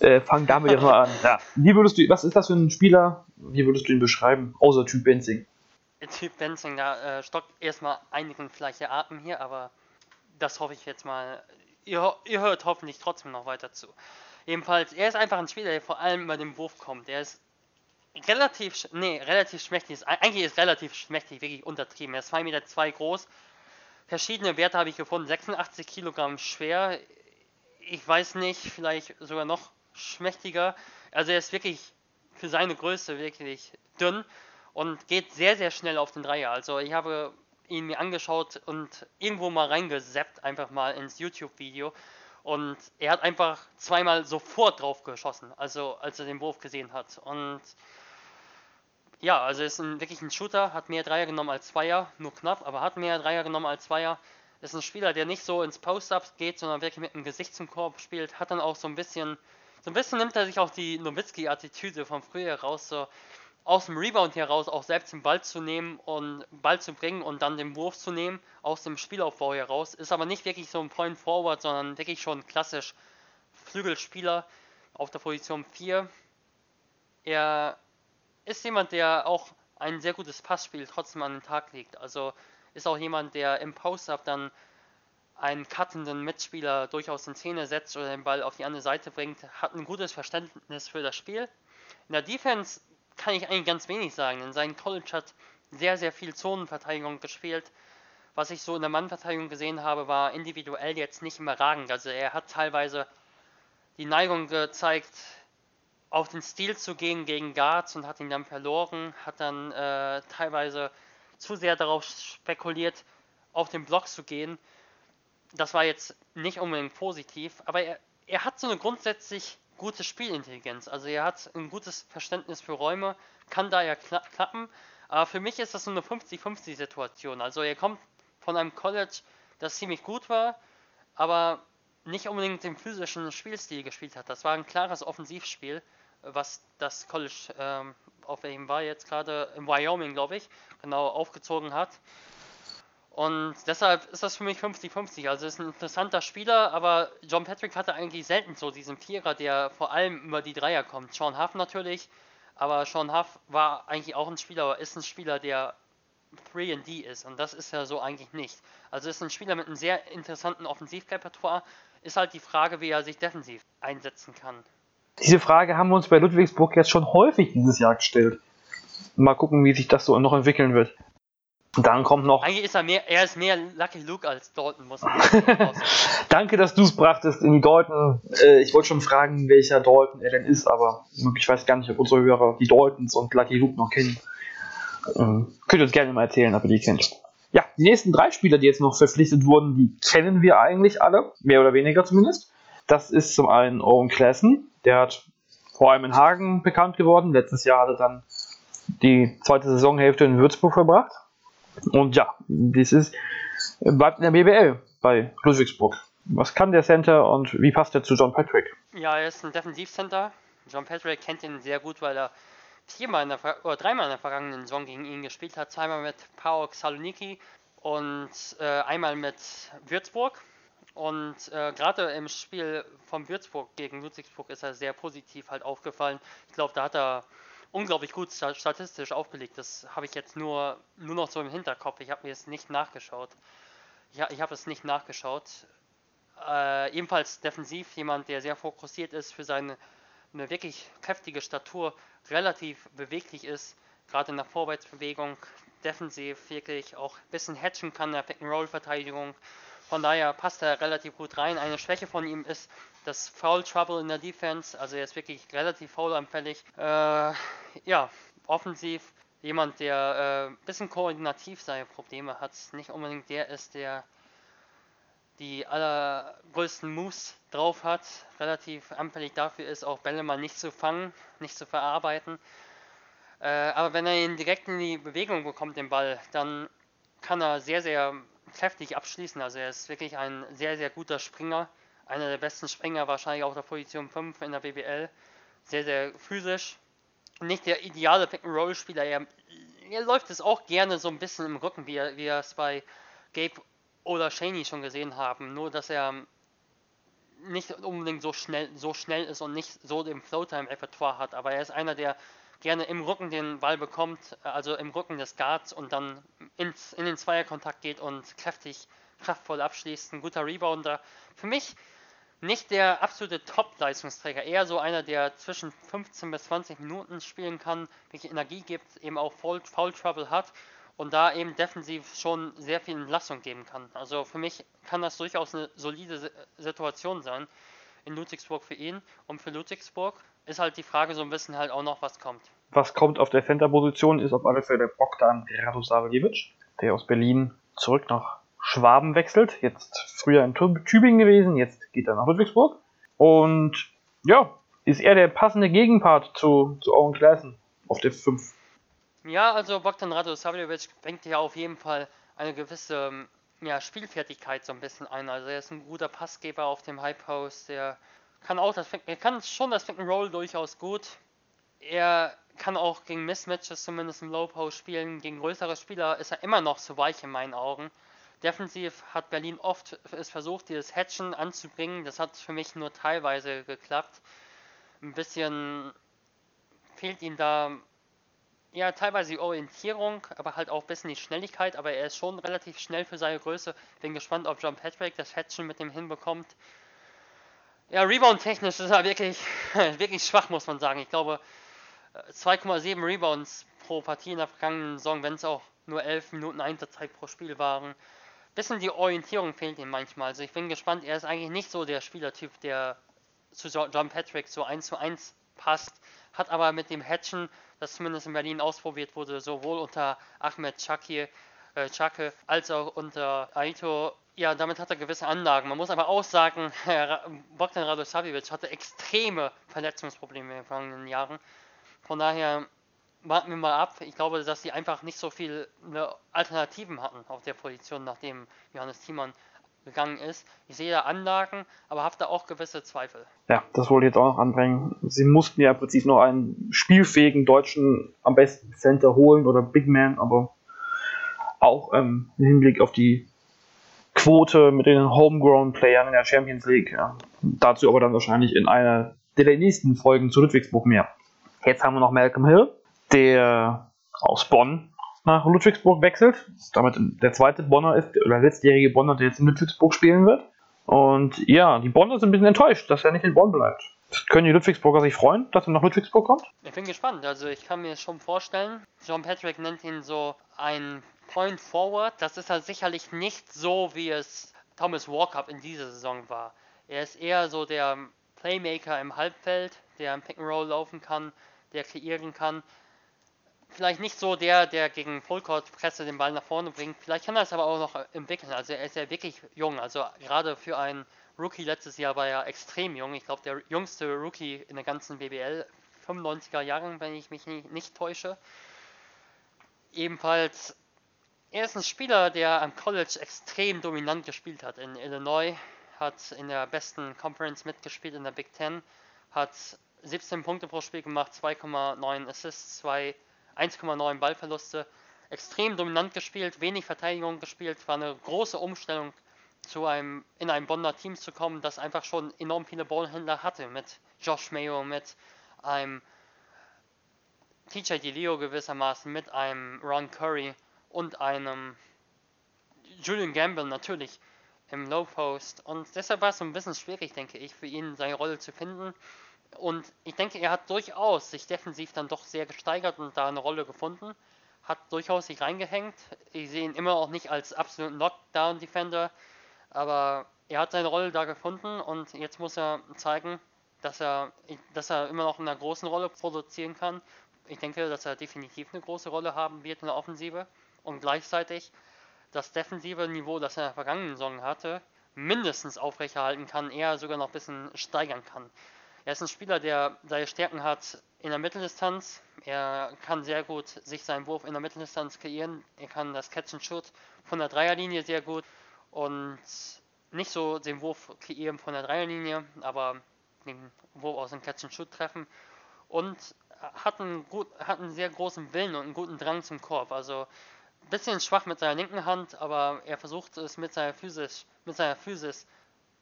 Ich äh, fange damit jetzt mal an. Ja. Wie würdest du, was ist das für ein Spieler? Wie würdest du ihn beschreiben, außer Typ Benzing? Typ Benzing, da äh, stockt erstmal einigen vielleicht der Atem hier, aber das hoffe ich jetzt mal. Ihr, ihr, hört hoffentlich trotzdem noch weiter zu. Jedenfalls, er ist einfach ein Spieler, der vor allem über den Wurf kommt. Er ist relativ, nee, relativ schmächtig. Eigentlich ist relativ schmächtig, wirklich untertrieben. Er ist 2,2 Meter zwei groß. Verschiedene Werte habe ich gefunden. 86 Kilogramm schwer. Ich weiß nicht, vielleicht sogar noch schmächtiger. Also er ist wirklich für seine Größe wirklich dünn und geht sehr, sehr schnell auf den Dreier. Also ich habe ihn mir angeschaut und irgendwo mal reingeseppt, einfach mal ins YouTube-Video. Und er hat einfach zweimal sofort drauf geschossen, also als er den Wurf gesehen hat. Und ja, also ist ein, wirklich ein Shooter, hat mehr Dreier genommen als Zweier, nur knapp, aber hat mehr Dreier genommen als Zweier. Ist ein Spieler, der nicht so ins Post-Ups geht, sondern wirklich mit dem Gesicht zum Korb spielt. Hat dann auch so ein bisschen, so ein bisschen nimmt er sich auch die Nowitzki-Attitüde von früher raus. So, aus dem Rebound heraus auch selbst den Ball zu nehmen und Ball zu bringen und dann den Wurf zu nehmen aus dem Spielaufbau heraus. Ist aber nicht wirklich so ein Point Forward, sondern wirklich schon klassisch Flügelspieler auf der Position 4. Er ist jemand, der auch ein sehr gutes Passspiel trotzdem an den Tag legt. Also ist auch jemand, der im Post-Up dann einen cuttenden Mitspieler durchaus in Szene setzt oder den Ball auf die andere Seite bringt, hat ein gutes Verständnis für das Spiel. In der Defense kann ich eigentlich ganz wenig sagen, denn sein College hat sehr, sehr viel Zonenverteidigung gespielt. Was ich so in der Mannverteidigung gesehen habe, war individuell jetzt nicht überragend. Also er hat teilweise die Neigung gezeigt, auf den Stil zu gehen gegen Guards und hat ihn dann verloren, hat dann äh, teilweise zu sehr darauf spekuliert, auf den Block zu gehen. Das war jetzt nicht unbedingt positiv, aber er, er hat so eine grundsätzlich gute Spielintelligenz. Also er hat ein gutes Verständnis für Räume, kann da ja kla klappen. Aber für mich ist das so eine 50-50 Situation. Also er kommt von einem College, das ziemlich gut war, aber nicht unbedingt den physischen Spielstil gespielt hat. Das war ein klares Offensivspiel, was das College, ähm, auf welchem war jetzt gerade, in Wyoming, glaube ich, genau aufgezogen hat. Und deshalb ist das für mich 50-50. Also ist ein interessanter Spieler, aber John Patrick hatte eigentlich selten so diesen Vierer, der vor allem über die Dreier kommt. Sean Huff natürlich, aber Sean Huff war eigentlich auch ein Spieler, ist ein Spieler, der 3D ist. Und das ist er so eigentlich nicht. Also ist ein Spieler mit einem sehr interessanten Offensivrepertoire. Ist halt die Frage, wie er sich defensiv einsetzen kann. Diese Frage haben wir uns bei Ludwigsburg jetzt schon häufig dieses Jahr gestellt. Mal gucken, wie sich das so noch entwickeln wird. Dann kommt noch. Eigentlich ist er mehr, er ist mehr Lucky Luke als Dalton, muss man sagen. Danke, dass du es brachtest in die Dalton. Äh, ich wollte schon fragen, welcher Dalton er denn ist, aber ich weiß gar nicht, ob unsere Hörer die Daltons und Lucky Luke noch kennen. Ähm, könnt ihr uns gerne mal erzählen, ob ihr die kennt. Ja, die nächsten drei Spieler, die jetzt noch verpflichtet wurden, die kennen wir eigentlich alle, mehr oder weniger zumindest. Das ist zum einen Owen Klassen, der hat vor allem in Hagen bekannt geworden. Letztes Jahr hat er dann die zweite Saisonhälfte in Würzburg verbracht. Und ja, das ist, bleibt in der BBL bei Ludwigsburg. Was kann der Center und wie passt er zu John Patrick? Ja, er ist ein Defensivcenter. John Patrick kennt ihn sehr gut, weil er viermal in der, oder dreimal in der vergangenen Saison gegen ihn gespielt hat. Zweimal mit PAOK Saloniki und äh, einmal mit Würzburg. Und äh, gerade im Spiel von Würzburg gegen Ludwigsburg ist er sehr positiv halt aufgefallen. Ich glaube, da hat er unglaublich gut statistisch aufgelegt. Das habe ich jetzt nur, nur noch so im Hinterkopf. Ich habe mir es nicht nachgeschaut. Ja, ich habe es nicht nachgeschaut. Äh, ebenfalls defensiv jemand, der sehr fokussiert ist für seine eine wirklich kräftige Statur, relativ beweglich ist, gerade in der Vorwärtsbewegung, defensiv wirklich auch ein bisschen hatchen kann in der Pick-and-Roll-Verteidigung. Von daher passt er relativ gut rein. Eine Schwäche von ihm ist das Foul Trouble in der Defense. Also er ist wirklich relativ foulanfällig. Äh, ja, offensiv jemand, der ein äh, bisschen koordinativ seine Probleme hat. Nicht unbedingt der ist, der die allergrößten Moves drauf hat. Relativ anfällig dafür ist, auch Bälle mal nicht zu fangen, nicht zu verarbeiten. Äh, aber wenn er ihn direkt in die Bewegung bekommt, den Ball, dann kann er sehr, sehr kräftig abschließen. Also er ist wirklich ein sehr, sehr guter Springer. Einer der besten Springer wahrscheinlich auf der Position 5 in der BBL. Sehr, sehr physisch. Nicht der ideale Pick-and-Roll-Spieler. Er, er, läuft es auch gerne so ein bisschen im Rücken, wie wie er es bei Gabe oder Shaney schon gesehen haben. Nur, dass er nicht unbedingt so schnell, so schnell ist und nicht so den Flowtime-Repertoire hat. Aber er ist einer, der gerne im Rücken den Ball bekommt, also im Rücken des Guards und dann ins, in den Zweierkontakt geht und kräftig, kraftvoll abschließt. Ein guter Rebounder. Für mich nicht der absolute Top-Leistungsträger, eher so einer, der zwischen 15 bis 20 Minuten spielen kann, welche Energie gibt, eben auch Foul, Foul Trouble hat und da eben defensiv schon sehr viel Entlastung geben kann. Also für mich kann das durchaus eine solide Situation sein in Ludwigsburg für ihn und für Ludwigsburg ist halt die Frage so ein bisschen halt auch noch, was kommt. Was kommt auf der Center-Position ist auf alle Fälle Bogdan Radosavljevic, der aus Berlin zurück nach Schwaben wechselt. Jetzt früher in Tübingen gewesen, jetzt geht er nach Ludwigsburg. Und ja, ist er der passende Gegenpart zu, zu Owen Klassen auf der 5. Ja, also Bogdan Radosavljevic bringt ja auf jeden Fall eine gewisse ja, Spielfertigkeit so ein bisschen ein. Also er ist ein guter Passgeber auf dem High Post, der kann auch das er kann schon das Roll durchaus gut. Er kann auch gegen Mismatches zumindest im Low Post spielen. Gegen größere Spieler ist er immer noch zu weich in meinen Augen. Defensiv hat Berlin oft es versucht, dieses Hatchen anzubringen. Das hat für mich nur teilweise geklappt. Ein bisschen fehlt ihm da ja teilweise die Orientierung, aber halt auch ein bisschen die Schnelligkeit. Aber er ist schon relativ schnell für seine Größe. Bin gespannt, ob John Patrick das Hatchen mit dem hinbekommt. Ja, Rebound-technisch ist er wirklich, wirklich schwach, muss man sagen. Ich glaube, 2,7 Rebounds pro Partie in der vergangenen Saison, wenn es auch nur 11 Minuten Einsatzzeit pro Spiel waren. Bisschen die Orientierung fehlt ihm manchmal. Also ich bin gespannt, er ist eigentlich nicht so der Spielertyp, der zu John Patrick so 1 zu 1 passt. Hat aber mit dem Hatchen, das zumindest in Berlin ausprobiert wurde, sowohl unter Ahmed Chaki, äh, Chake als auch unter Aito ja, damit hat er gewisse Anlagen. Man muss aber auch sagen, Bogdan Radosavljevic hatte extreme Verletzungsprobleme in den vergangenen Jahren. Von daher warten wir mal ab. Ich glaube, dass sie einfach nicht so viele Alternativen hatten auf der Position, nachdem Johannes Thiemann gegangen ist. Ich sehe da Anlagen, aber habe da auch gewisse Zweifel. Ja, das wollte ich jetzt auch noch anbringen. Sie mussten ja im Prinzip noch einen spielfähigen deutschen, am besten Center holen oder Big Man, aber auch ähm, im Hinblick auf die Quote mit den Homegrown-Playern in der Champions League. Ja. Dazu aber dann wahrscheinlich in einer der nächsten Folgen zu Ludwigsburg mehr. Jetzt haben wir noch Malcolm Hill, der aus Bonn nach Ludwigsburg wechselt. Damit der zweite Bonner ist, oder letztjährige Bonner, der jetzt in Ludwigsburg spielen wird. Und ja, die Bonner sind ein bisschen enttäuscht, dass er nicht in Bonn bleibt. Können die Ludwigsburger sich freuen, dass er nach Ludwigsburg kommt? Ich bin gespannt. Also ich kann mir schon vorstellen, John Patrick nennt ihn so ein Point Forward, das ist er sicherlich nicht so, wie es Thomas Walkup in dieser Saison war. Er ist eher so der Playmaker im Halbfeld, der im Pick and Roll laufen kann, der kreieren kann. Vielleicht nicht so der, der gegen Fullcourt Presse den Ball nach vorne bringt. Vielleicht kann er es aber auch noch entwickeln. Also er ist ja wirklich jung. Also gerade für einen Rookie letztes Jahr war er extrem jung. Ich glaube, der jüngste Rookie in der ganzen BBL. 95er Jahren, wenn ich mich nicht, nicht täusche. Ebenfalls, er ist ein Spieler, der am College extrem dominant gespielt hat. In Illinois hat in der besten Conference mitgespielt, in der Big Ten, hat 17 Punkte pro Spiel gemacht, 2,9 Assists, 1,9 Ballverluste. Extrem dominant gespielt, wenig Verteidigung gespielt, war eine große Umstellung zu einem, in ein Bonner Team zu kommen, das einfach schon enorm viele Ballhändler hatte, mit Josh Mayo, mit einem TJ DeLeo gewissermaßen, mit einem Ron Curry und einem Julian Gamble natürlich im Low Post. Und deshalb war es so ein bisschen schwierig, denke ich, für ihn seine Rolle zu finden. Und ich denke, er hat durchaus sich defensiv dann doch sehr gesteigert und da eine Rolle gefunden. Hat durchaus sich reingehängt. Ich sehe ihn immer auch nicht als absoluten Knockdown-Defender, aber er hat seine Rolle da gefunden und jetzt muss er zeigen, dass er, dass er immer noch in einer großen Rolle produzieren kann. Ich denke, dass er definitiv eine große Rolle haben wird in der Offensive und gleichzeitig das defensive Niveau, das er in der vergangenen Saison hatte, mindestens aufrechterhalten kann, eher sogar noch ein bisschen steigern kann. Er ist ein Spieler, der seine Stärken hat in der Mitteldistanz. Er kann sehr gut sich seinen Wurf in der Mitteldistanz kreieren. Er kann das Catch and Shoot von der Dreierlinie sehr gut und nicht so den Wurf kreieren von der Dreierlinie, aber den Wurf aus dem Catch and Shoot treffen und hat einen, gut, hat einen sehr großen Willen und einen guten Drang zum Korb. Also ein bisschen schwach mit seiner linken Hand, aber er versucht es mit seiner Physis, mit seiner Physis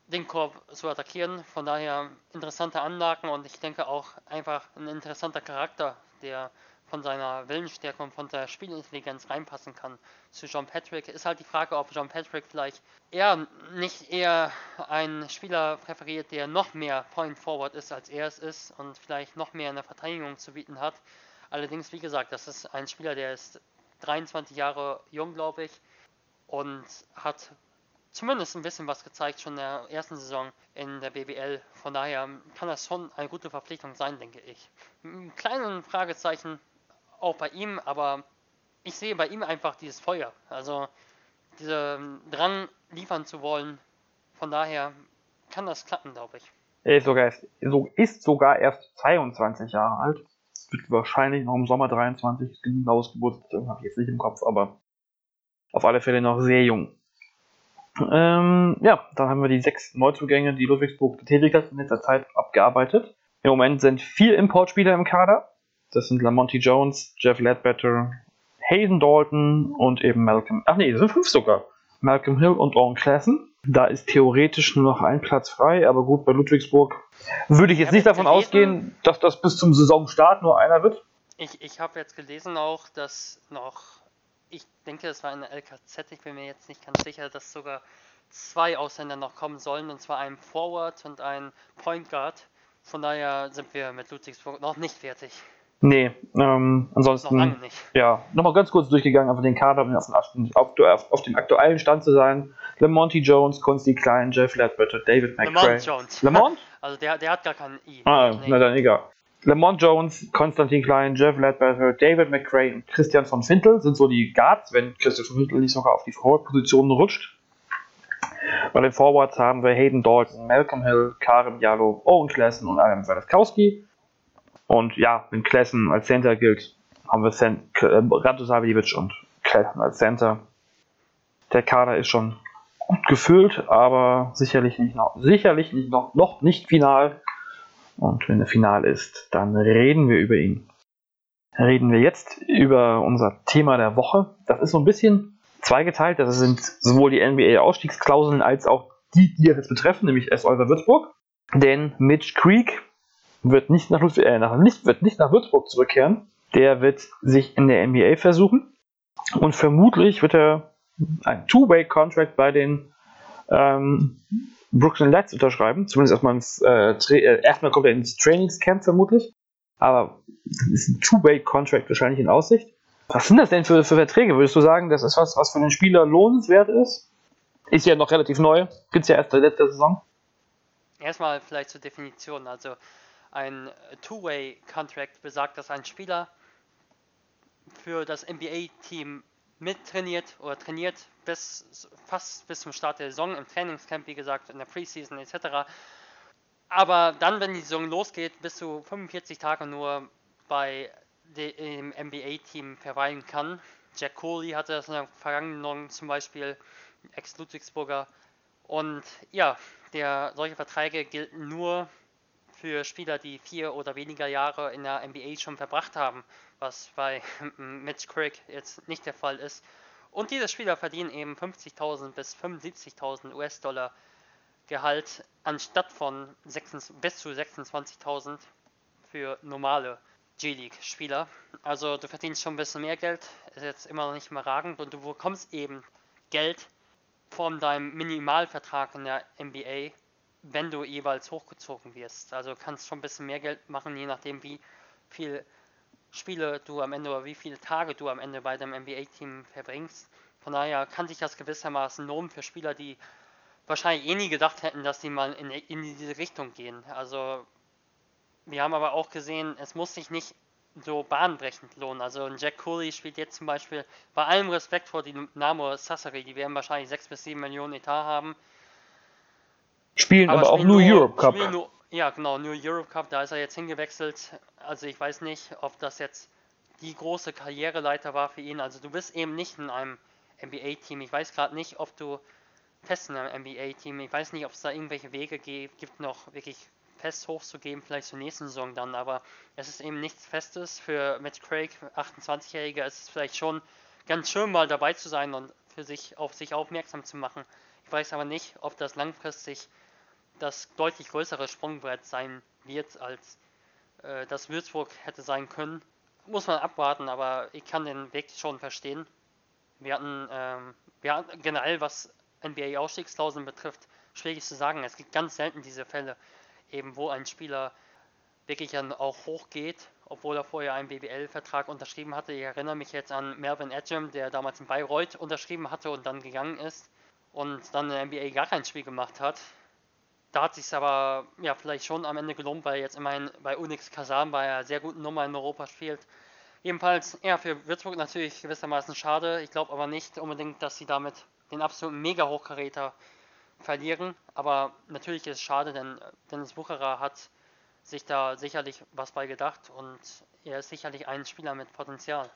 den Korb zu attackieren. Von daher interessante Anlagen und ich denke auch einfach ein interessanter Charakter, der von seiner Willensstärke und von seiner Spielintelligenz reinpassen kann zu John Patrick. Ist halt die Frage, ob John Patrick vielleicht eher nicht eher einen Spieler präferiert, der noch mehr Point Forward ist, als er es ist und vielleicht noch mehr in der Verteidigung zu bieten hat. Allerdings, wie gesagt, das ist ein Spieler, der ist 23 Jahre jung, glaube ich, und hat zumindest ein bisschen was gezeigt schon in der ersten Saison in der BBL. Von daher kann das schon eine gute Verpflichtung sein, denke ich. Ein kleines Fragezeichen auch bei ihm, aber ich sehe bei ihm einfach dieses Feuer. Also diesen Drang liefern zu wollen. Von daher kann das klappen, glaube ich. Er ist sogar, erst, ist sogar erst 22 Jahre alt. Wird wahrscheinlich noch im Sommer 23 genaues Geburtsdatum, habe ich jetzt nicht im Kopf, aber auf alle Fälle noch sehr jung. Ähm, ja, dann haben wir die sechs Neuzugänge, die Ludwigsburg getätigt hat, in letzter Zeit abgearbeitet. Im Moment sind vier Importspieler im Kader. Das sind Lamonte Jones, Jeff Ledbetter, Hayden Dalton und eben Malcolm. Ach nee, das sind fünf sogar. Malcolm Hill und Owen Klassen. Da ist theoretisch nur noch ein Platz frei, aber gut, bei Ludwigsburg würde ich jetzt nicht davon gelesen, ausgehen, dass das bis zum Saisonstart nur einer wird. Ich, ich habe jetzt gelesen auch, dass noch, ich denke, es war eine LKZ, ich bin mir jetzt nicht ganz sicher, dass sogar zwei Ausländer noch kommen sollen, und zwar ein Forward und ein Point Guard. Von daher sind wir mit Ludwigsburg noch nicht fertig. Nee, ähm, ansonsten. Noch lange nicht. Ja, nochmal ganz kurz durchgegangen, einfach den Kader, um auf, auf, auf, dem aktuellen Stand zu sein. Lamonte Jones, Consti Klein, Jeff Ledbetter, David McRae. Lamont Jones. Lamont? Also der, der hat gar keinen I. Ah, nee. na dann egal. Lamont Jones, Konstantin Klein, Jeff Ledbetter, David McRae und Christian von Fintel sind so die Guards, wenn Christian von Fintel nicht sogar auf die Forward-Positionen rutscht. Bei den Forwards haben wir Hayden Dalton, Malcolm Hill, Karim Jallo, Owen Klassen und Adam Zalewskowski. Und ja, wenn Klessen als Center gilt, haben wir Cent äh, und Klessen als Center. Der Kader ist schon gut gefüllt, aber sicherlich nicht noch, sicherlich nicht noch, noch nicht final. Und wenn er final ist, dann reden wir über ihn. Reden wir jetzt über unser Thema der Woche. Das ist so ein bisschen zweigeteilt. Das sind sowohl die NBA-Ausstiegsklauseln als auch die, die jetzt betreffen, nämlich S. Olver Würzburg. Denn Mitch Creek, wird nicht nach, äh, nach, nicht, wird nicht nach Würzburg zurückkehren. Der wird sich in der NBA versuchen. Und vermutlich wird er ein Two-Way-Contract bei den ähm, Brooklyn Nets unterschreiben. Zumindest erstmal, ins, äh, äh, erstmal kommt er ins Trainingscamp vermutlich. Aber ist ein Two-Way-Contract wahrscheinlich in Aussicht. Was sind das denn für, für Verträge? Würdest du sagen, das ist was, was für den Spieler lohnenswert ist? Ist ja noch relativ neu, gibt es ja erst seit letzter Saison. Erstmal vielleicht zur Definition. Also ein Two-Way-Contract besagt, dass ein Spieler für das NBA-Team mittrainiert oder trainiert bis fast bis zum Start der Saison, im Trainingscamp, wie gesagt, in der Preseason etc. Aber dann, wenn die Saison losgeht, bis zu 45 Tage nur bei dem NBA-Team verweilen kann. Jack Coley hatte das in der vergangenen Saison zum Beispiel, Ex-Ludwigsburger. Und ja, der, solche Verträge gelten nur für Spieler, die vier oder weniger Jahre in der NBA schon verbracht haben, was bei Mitch Crick jetzt nicht der Fall ist. Und diese Spieler verdienen eben 50.000 bis 75.000 US-Dollar Gehalt anstatt von 6, bis zu 26.000 für normale G-League-Spieler. Also du verdienst schon ein bisschen mehr Geld, ist jetzt immer noch nicht mehr ragend und du bekommst eben Geld von deinem Minimalvertrag in der NBA wenn du jeweils hochgezogen wirst. Also kannst schon ein bisschen mehr Geld machen, je nachdem wie viel Spiele du am Ende oder wie viele Tage du am Ende bei deinem NBA-Team verbringst. Von daher kann sich das gewissermaßen lohnen für Spieler, die wahrscheinlich eh nie gedacht hätten, dass sie mal in, in diese Richtung gehen. Also wir haben aber auch gesehen, es muss sich nicht so bahnbrechend lohnen. Also Jack Cooley spielt jetzt zum Beispiel bei allem Respekt vor Dynamo Sassari, die werden wahrscheinlich 6 bis 7 Millionen Etat haben. Spielen aber, aber auch nur, Europe Cup. Nur, ja, genau, nur Europe Cup, da ist er jetzt hingewechselt. Also ich weiß nicht, ob das jetzt die große Karriereleiter war für ihn. Also du bist eben nicht in einem NBA-Team. Ich weiß gerade nicht, ob du fest in einem NBA-Team, ich weiß nicht, ob es da irgendwelche Wege gibt, noch wirklich fest hochzugeben, vielleicht zur nächsten Saison dann, aber es ist eben nichts Festes. Für Matt Craig, 28-Jähriger, ist es vielleicht schon ganz schön mal dabei zu sein und für sich auf sich aufmerksam zu machen. Ich weiß aber nicht, ob das langfristig das deutlich größere Sprungbrett sein wird, als äh, das Würzburg hätte sein können. Muss man abwarten, aber ich kann den Weg schon verstehen. Wir hatten, ähm, wir hatten generell, was NBA-Ausstiegsklauseln betrifft, schwierig zu sagen. Es gibt ganz selten diese Fälle, eben wo ein Spieler wirklich dann auch hochgeht, obwohl er vorher einen BBL-Vertrag unterschrieben hatte. Ich erinnere mich jetzt an Melvin Edgem, der damals in Bayreuth unterschrieben hatte und dann gegangen ist und dann in der NBA gar kein Spiel gemacht hat da hat sich aber ja vielleicht schon am Ende gelohnt, weil jetzt immerhin bei Unix Kazan bei einer sehr guten Nummer in Europa spielt. Ebenfalls, ja, für Würzburg natürlich gewissermaßen schade. Ich glaube aber nicht unbedingt, dass sie damit den absoluten Mega-Hochkaräter verlieren. Aber natürlich ist es schade, denn Dennis Bucherer hat sich da sicherlich was bei gedacht und er ist sicherlich ein Spieler mit Potenzial.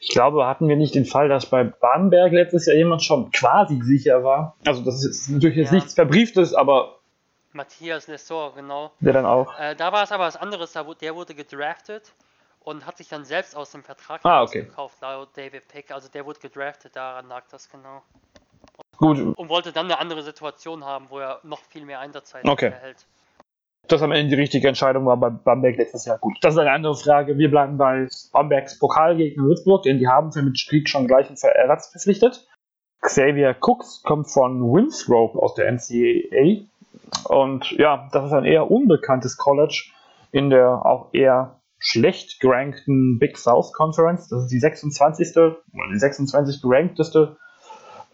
Ich glaube, hatten wir nicht den Fall, dass bei Badenberg letztes Jahr jemand schon quasi sicher war. Also das ist natürlich jetzt ja. nichts Verbrieftes, aber Matthias Lessor, genau. Der dann auch. Äh, da war es aber was anderes, der wurde gedraftet und hat sich dann selbst aus dem Vertrag ah, okay. gekauft, laut David Pick. Also der wurde gedraftet, daran lag das genau. Gut. Und wollte dann eine andere Situation haben, wo er noch viel mehr Einsatzzeit okay. erhält. Das am Ende die richtige Entscheidung war bei Bamberg letztes Jahr gut. Das ist eine andere Frage. Wir bleiben bei Bambergs Pokalgegner Würzburg, denn die haben für mit Krieg schon gleich einen Ersatz verpflichtet. Xavier Cooks kommt von Winthrop aus der NCAA und ja, das ist ein eher unbekanntes College in der auch eher schlecht gerankten Big South Conference. Das ist die 26. die 26 gerankteste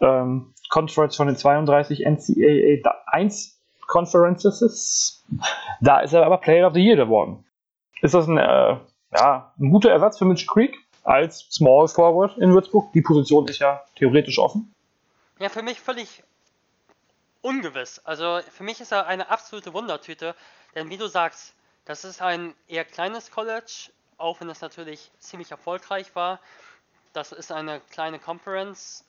ähm, Conference von den 32 NCAA 1 Conferences. Da ist er aber Player of the Year geworden. Ist das ein, äh, ja, ein guter Ersatz für Mitch Creek als Small Forward in Würzburg? Die Position ist ja theoretisch offen. Ja, für mich völlig ungewiss. Also für mich ist er eine absolute Wundertüte, denn wie du sagst, das ist ein eher kleines College, auch wenn es natürlich ziemlich erfolgreich war. Das ist eine kleine Conference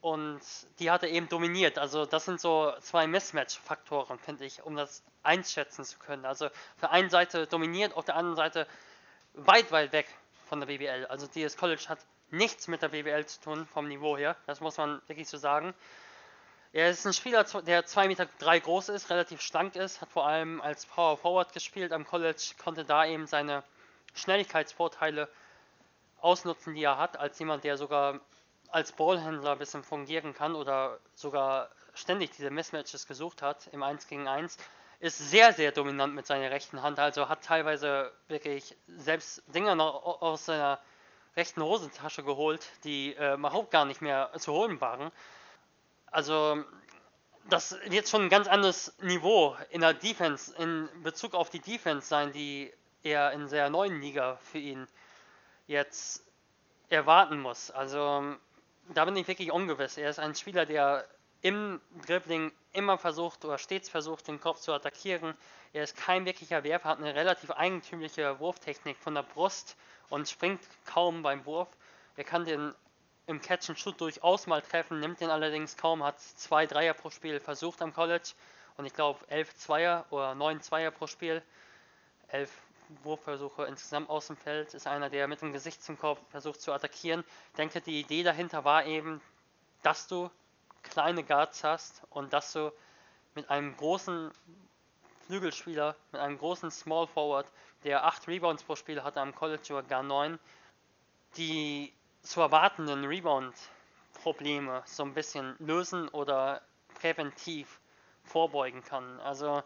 und die hat er eben dominiert. Also das sind so zwei Mismatch-Faktoren, finde ich, um das einschätzen zu können. Also auf der einen Seite dominiert, auf der anderen Seite weit, weit weg von der BBL. Also dieses College hat nichts mit der BBL zu tun vom Niveau her, das muss man wirklich so sagen. Er ist ein Spieler, der 2,3 Meter drei groß ist, relativ schlank ist, hat vor allem als Power Forward gespielt am College, konnte da eben seine Schnelligkeitsvorteile ausnutzen, die er hat, als jemand, der sogar als Ballhändler ein bisschen fungieren kann oder sogar ständig diese Mismatches gesucht hat im 1 gegen 1, ist sehr, sehr dominant mit seiner rechten Hand, also hat teilweise wirklich selbst Dinger noch aus seiner rechten Hosentasche geholt, die äh, überhaupt gar nicht mehr zu holen waren. Also das wird schon ein ganz anderes Niveau in der Defense, in Bezug auf die Defense sein, die er in der neuen Liga für ihn jetzt erwarten muss. Also da bin ich wirklich ungewiss. Er ist ein Spieler, der im Dribbling immer versucht oder stets versucht, den Kopf zu attackieren. Er ist kein wirklicher Werfer, hat eine relativ eigentümliche Wurftechnik von der Brust und springt kaum beim Wurf. Er kann den im Catch and Shoot durchaus mal treffen, nimmt den allerdings kaum, hat zwei Dreier pro Spiel versucht am College und ich glaube elf Zweier oder neun Zweier pro Spiel. Elf Wurfversuche insgesamt aus dem Feld, ist einer, der mit dem Gesicht zum Kopf versucht zu attackieren. Ich denke, die Idee dahinter war eben, dass du kleine Guards hast und dass du mit einem großen Flügelspieler, mit einem großen Small Forward, der 8 Rebounds pro Spiel hatte am College oder gar 9, die zu erwartenden Rebound-Probleme so ein bisschen lösen oder präventiv vorbeugen kann. Also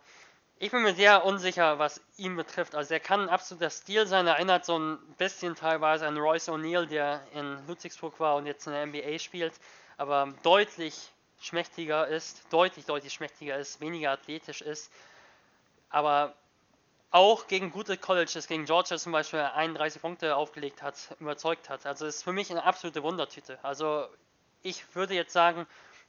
ich bin mir sehr unsicher, was ihn betrifft. Also er kann ein absoluter Stil sein, er erinnert so ein bisschen teilweise an Royce O'Neill, der in Ludwigsburg war und jetzt in der NBA spielt, aber deutlich schmächtiger ist, deutlich, deutlich schmächtiger ist, weniger athletisch ist, aber auch gegen gute Colleges, gegen Georgia zum Beispiel 31 Punkte aufgelegt hat, überzeugt hat. Also ist für mich eine absolute Wundertüte. Also ich würde jetzt sagen,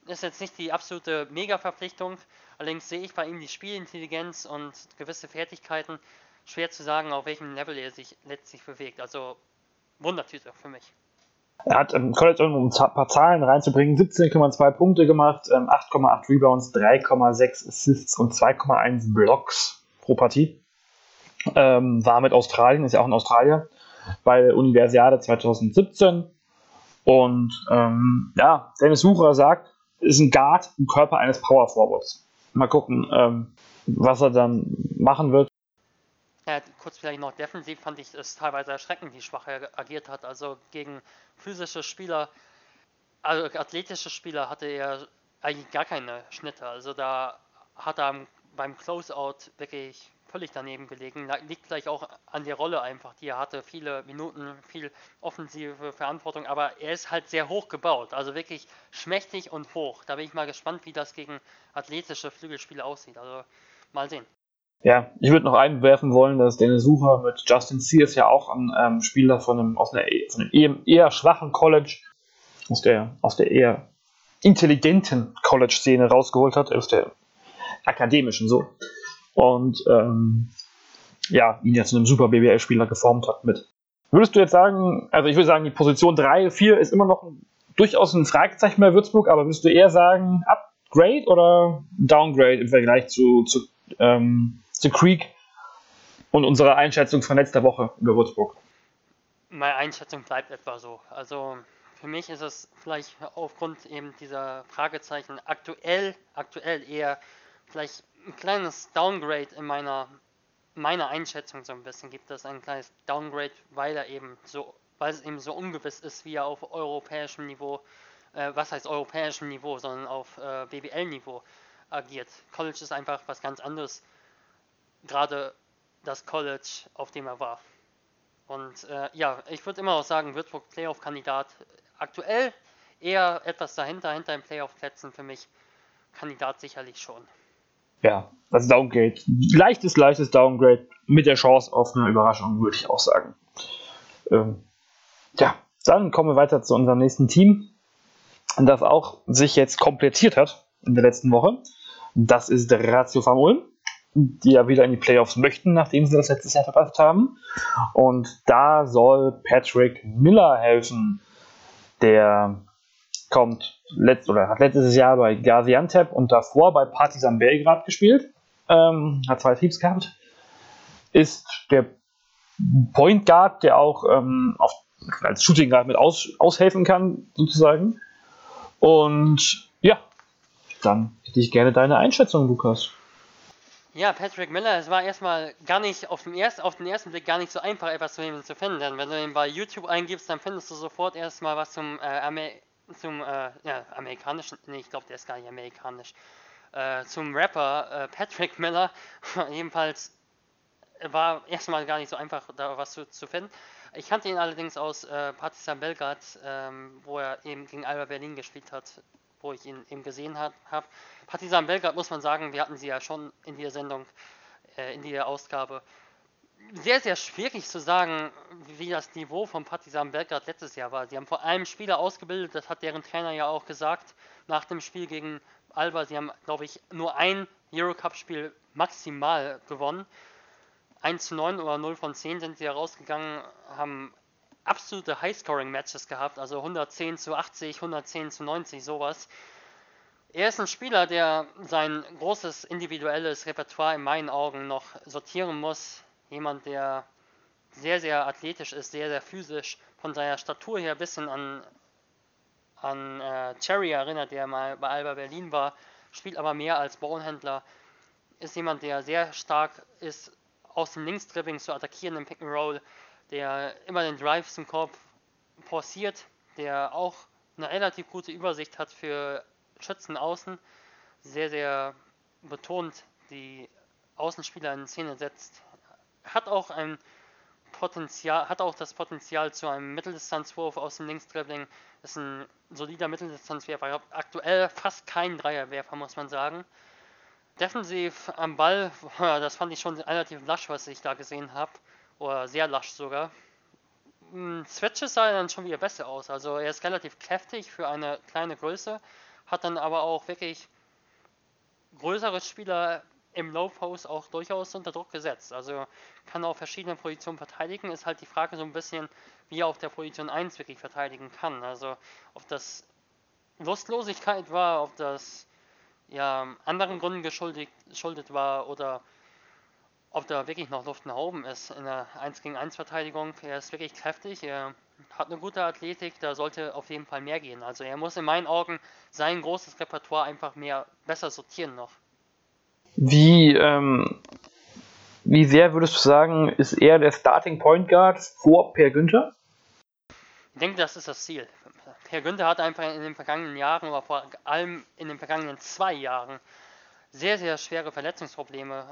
ist jetzt nicht die absolute Mega-Verpflichtung. Allerdings sehe ich bei ihm die Spielintelligenz und gewisse Fertigkeiten. Schwer zu sagen, auf welchem Level er sich letztlich bewegt. Also Wundertüte für mich. Er hat im College, um ein paar Zahlen reinzubringen, 17,2 Punkte gemacht, 8,8 ähm, Rebounds, 3,6 Assists und 2,1 Blocks pro Partie. Ähm, war mit Australien, ist ja auch in Australien, bei Universiade 2017. Und ähm, ja, Dennis Sucher sagt, ist ein Guard im Körper eines Power Forwards. Mal gucken, ähm, was er dann machen wird. Ja, kurz vielleicht noch defensiv fand ich es teilweise erschreckend, wie schwach er agiert hat. Also gegen physische Spieler, also athletische Spieler hatte er eigentlich gar keine Schnitte. Also da hat er beim Closeout wirklich völlig daneben gelegen. Liegt vielleicht auch an der Rolle einfach, die er hatte. Viele Minuten, viel offensive Verantwortung, aber er ist halt sehr hoch gebaut. Also wirklich schmächtig und hoch. Da bin ich mal gespannt, wie das gegen athletische Flügelspiele aussieht. Also mal sehen. Ja, ich würde noch einwerfen wollen, dass Dennis Sucher mit Justin Sears ja auch ein ähm, Spieler von einem, aus einer, von einem eher, eher schwachen College, aus der, aus der eher intelligenten College-Szene rausgeholt hat, aus der akademischen so und ähm, ja, ihn jetzt zu einem super BBL-Spieler geformt hat mit. Würdest du jetzt sagen, also ich würde sagen, die Position 3, 4 ist immer noch durchaus ein Fragezeichen bei Würzburg, aber würdest du eher sagen, Upgrade oder Downgrade im Vergleich zu, zu, ähm, zu Creek und unserer Einschätzung von letzter Woche über Würzburg? Meine Einschätzung bleibt etwa so. Also für mich ist es vielleicht aufgrund eben dieser Fragezeichen aktuell, aktuell eher vielleicht ein kleines Downgrade in meiner, meiner Einschätzung so ein bisschen gibt es ein kleines Downgrade, weil er eben so, weil es eben so ungewiss ist, wie er auf europäischem Niveau, äh, was heißt europäischem Niveau, sondern auf äh, BBL-Niveau agiert. College ist einfach was ganz anderes. Gerade das College, auf dem er war. Und äh, ja, ich würde immer auch sagen, Würzburg Playoff-Kandidat. Aktuell eher etwas dahinter, hinter den Playoff-Plätzen für mich. Kandidat sicherlich schon ja, das Downgrade. Leichtes, leichtes Downgrade mit der Chance auf eine Überraschung, würde ich auch sagen. Ähm, ja, dann kommen wir weiter zu unserem nächsten Team, das auch sich jetzt komplettiert hat in der letzten Woche. Das ist der Ratio Farm Ulm, die ja wieder in die Playoffs möchten, nachdem sie das letztes Jahr verpasst haben. Und da soll Patrick Miller helfen, der kommt letzt oder hat letztes Jahr bei Gaziantep und davor bei Partizan Belgrad gespielt. Ähm, hat zwei Teams gehabt. Ist der Point Guard, der auch ähm, auf, als Shooting Guard mit aus, aushelfen kann, sozusagen. Und ja, dann hätte ich gerne deine Einschätzung, Lukas. Ja, Patrick Miller, es war erstmal gar nicht auf, dem erst, auf den ersten Blick gar nicht so einfach, etwas zu finden. Denn wenn du ihn bei YouTube eingibst, dann findest du sofort erstmal was zum äh, zum äh, ja, amerikanischen, nee, ich glaube, der ist gar nicht amerikanisch, äh, zum Rapper äh, Patrick Miller. Jedenfalls war erstmal gar nicht so einfach, da was zu, zu finden. Ich kannte ihn allerdings aus äh, Partizan Belgrad, ähm, wo er eben gegen Alba Berlin gespielt hat, wo ich ihn eben gesehen habe. Partizan Belgrad muss man sagen, wir hatten sie ja schon in der Sendung, äh, in der Ausgabe. Sehr, sehr schwierig zu sagen, wie das Niveau von Partizan Belgrad letztes Jahr war. Sie haben vor allem Spieler ausgebildet, das hat deren Trainer ja auch gesagt, nach dem Spiel gegen Alba. Sie haben, glaube ich, nur ein Eurocup-Spiel maximal gewonnen. 1 zu 9 oder 0 von 10 sind sie herausgegangen, haben absolute High-Scoring-Matches gehabt, also 110 zu 80, 110 zu 90, sowas. Er ist ein Spieler, der sein großes individuelles Repertoire in meinen Augen noch sortieren muss. Jemand, der sehr, sehr athletisch ist, sehr, sehr physisch, von seiner Statur her ein bisschen an, an äh, Cherry erinnert, der mal bei Alba Berlin war, spielt aber mehr als Ballhändler, ist jemand, der sehr stark ist, aus dem Linksdribbling zu attackieren im Pick and Roll, der immer den Drive zum Korb forciert, der auch eine relativ gute Übersicht hat für Schützen außen, sehr, sehr betont die Außenspieler in Szene setzt, hat auch ein Potenzial, hat auch das Potenzial zu einem Mitteldistanzwurf aus dem Linksdribbling, ist ein solider Mitteldistanzwerfer, aktuell fast kein Dreierwerfer, muss man sagen. Defensiv am Ball, das fand ich schon relativ lasch, was ich da gesehen habe. Oder sehr lasch sogar. Hm, Switches sah dann schon wieder besser aus. Also er ist relativ kräftig für eine kleine Größe, hat dann aber auch wirklich größere Spieler im Low Post auch durchaus unter Druck gesetzt. Also kann auf verschiedene Positionen verteidigen. Ist halt die Frage so ein bisschen, wie er auf der Position 1 wirklich verteidigen kann. Also ob das Lustlosigkeit war, ob das ja anderen Gründen geschuldet, geschuldet war oder ob da wirklich noch Luft nach oben ist in der 1 gegen 1 Verteidigung. Er ist wirklich kräftig, er hat eine gute Athletik, da sollte auf jeden Fall mehr gehen. Also er muss in meinen Augen sein großes Repertoire einfach mehr besser sortieren noch. Wie, ähm, wie sehr würdest du sagen, ist er der Starting Point Guard vor Per Günther? Ich denke, das ist das Ziel. Herr Günther hat einfach in den vergangenen Jahren, aber vor allem in den vergangenen zwei Jahren, sehr, sehr schwere Verletzungsprobleme.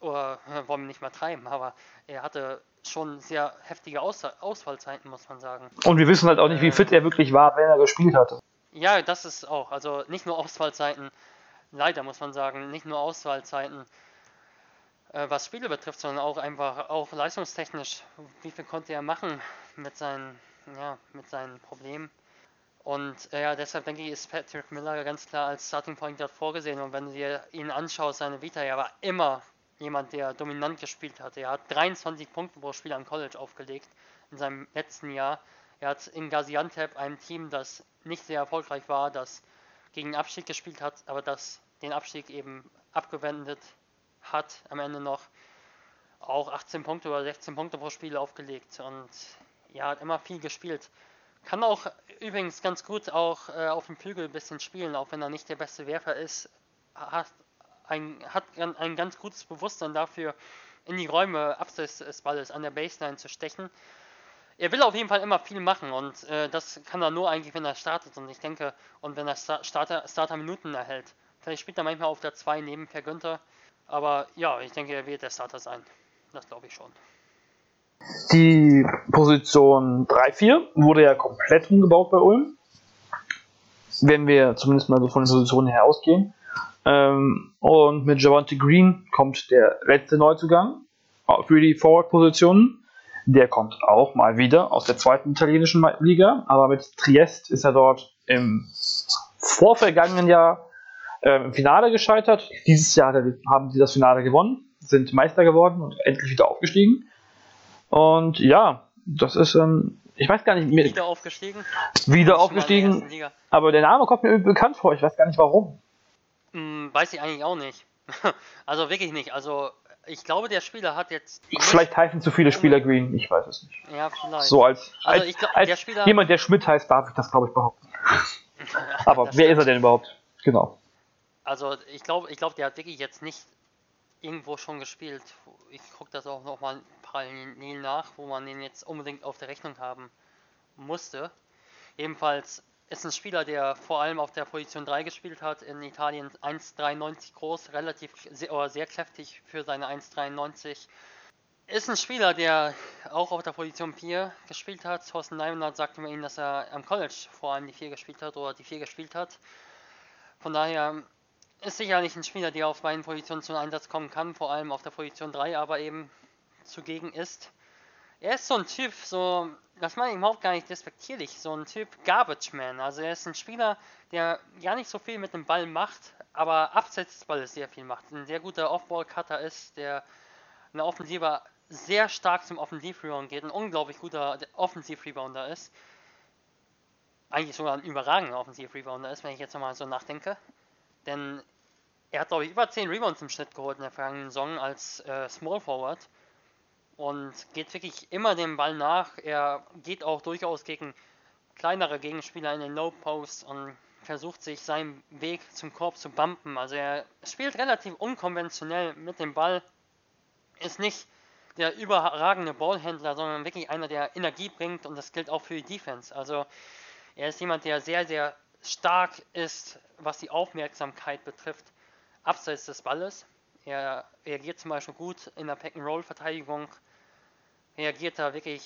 Oder wollen wir nicht mal treiben, aber er hatte schon sehr heftige Aus Ausfallzeiten, muss man sagen. Und wir wissen halt auch nicht, wie fit er wirklich war, wenn er gespielt hatte. Ja, das ist auch. Also nicht nur Ausfallzeiten, leider muss man sagen, nicht nur Ausfallzeiten, äh, was Spiele betrifft, sondern auch einfach auch leistungstechnisch. Wie viel konnte er machen mit seinen, ja, mit seinen Problemen? Und äh, ja, deshalb denke ich, ist Patrick Miller ganz klar als Starting Point Guard vorgesehen. Und wenn du dir ihn anschaust, seine Vita, er war immer jemand, der dominant gespielt hat. Er hat 23 Punkte pro Spiel am College aufgelegt in seinem letzten Jahr. Er hat in Gaziantep, einem Team, das nicht sehr erfolgreich war, das gegen Abstieg gespielt hat, aber das den Abstieg eben abgewendet hat, am Ende noch auch 18 Punkte oder 16 Punkte pro Spiel aufgelegt. Und ja, hat immer viel gespielt. Kann auch übrigens ganz gut auch äh, auf dem Flügel ein bisschen spielen, auch wenn er nicht der beste Werfer ist. Hat ein, hat ein ganz gutes Bewusstsein dafür, in die Räume abseits des Balles an der Baseline zu stechen. Er will auf jeden Fall immer viel machen und äh, das kann er nur eigentlich, wenn er startet. Und ich denke, und wenn er Starter, Starter Minuten erhält. Vielleicht spielt er manchmal auf der 2 neben Per Günther. Aber ja, ich denke, er wird der Starter sein. Das glaube ich schon. Die Position 3-4 wurde ja komplett umgebaut bei Ulm. Wenn wir zumindest mal so von den Positionen her ausgehen. Ähm, und mit Javante Green kommt der letzte Neuzugang für die Forward-Positionen. Der kommt auch mal wieder aus der zweiten italienischen Liga, aber mit Triest ist er dort im vorvergangenen Jahr äh, im Finale gescheitert. Dieses Jahr haben sie das Finale gewonnen, sind Meister geworden und endlich wieder aufgestiegen. Und ja, das ist ähm, ich weiß gar nicht. Wieder aufgestiegen? Wieder aufgestiegen. Aber der Name kommt mir bekannt vor, ich weiß gar nicht warum. Hm, weiß ich eigentlich auch nicht. also wirklich nicht. Also ich glaube, der Spieler hat jetzt. Vielleicht heißen zu viele Spieler Green, ich weiß es nicht. Ja, vielleicht. So als, also als, glaub, als der Spieler, jemand, der Schmidt heißt, darf ich das, glaube ich, behaupten. Aber wer ist er denn überhaupt? Genau. Also ich glaube, ich glaube, der hat wirklich jetzt nicht irgendwo schon gespielt. Ich gucke das auch nochmal parallel nach, wo man den jetzt unbedingt auf der Rechnung haben musste. Ebenfalls ist ein Spieler, der vor allem auf der Position 3 gespielt hat, in Italien 1,93 groß, relativ sehr, sehr kräftig für seine 1,93. ist ein Spieler, der auch auf der Position 4 gespielt hat. Thorsten Leibniz sagte mir ihm, dass er am College vor allem die 4 gespielt hat oder die 4 gespielt hat. Von daher ist sicherlich ein Spieler, der auf beiden Positionen zum Einsatz kommen kann, vor allem auf der Position 3, aber eben zugegen ist. Er ist so ein Typ, so, das meine ich überhaupt gar nicht despektierlich, so ein Typ Garbage Man. Also er ist ein Spieler, der gar nicht so viel mit dem Ball macht, aber abseits des Balles sehr viel macht. Ein sehr guter Off-Ball-Cutter ist, der eine Offensive sehr stark zum Offensiv-Rebound geht, ein unglaublich guter Offensiv-Rebounder ist. Eigentlich sogar ein überragender Offensiv-Rebounder ist, wenn ich jetzt nochmal so nachdenke. Denn er hat, glaube ich, über 10 Rebounds im Schnitt geholt in der vergangenen Saison als äh, Small Forward. Und geht wirklich immer dem Ball nach. Er geht auch durchaus gegen kleinere Gegenspieler in den No Post und versucht sich seinen Weg zum Korb zu bumpen. Also er spielt relativ unkonventionell mit dem Ball. Ist nicht der überragende Ballhändler, sondern wirklich einer, der Energie bringt und das gilt auch für die Defense. Also er ist jemand, der sehr, sehr stark ist, was die Aufmerksamkeit betrifft, abseits des Balles. Er reagiert zum Beispiel gut in der Pack-and-Roll-Verteidigung, reagiert da wirklich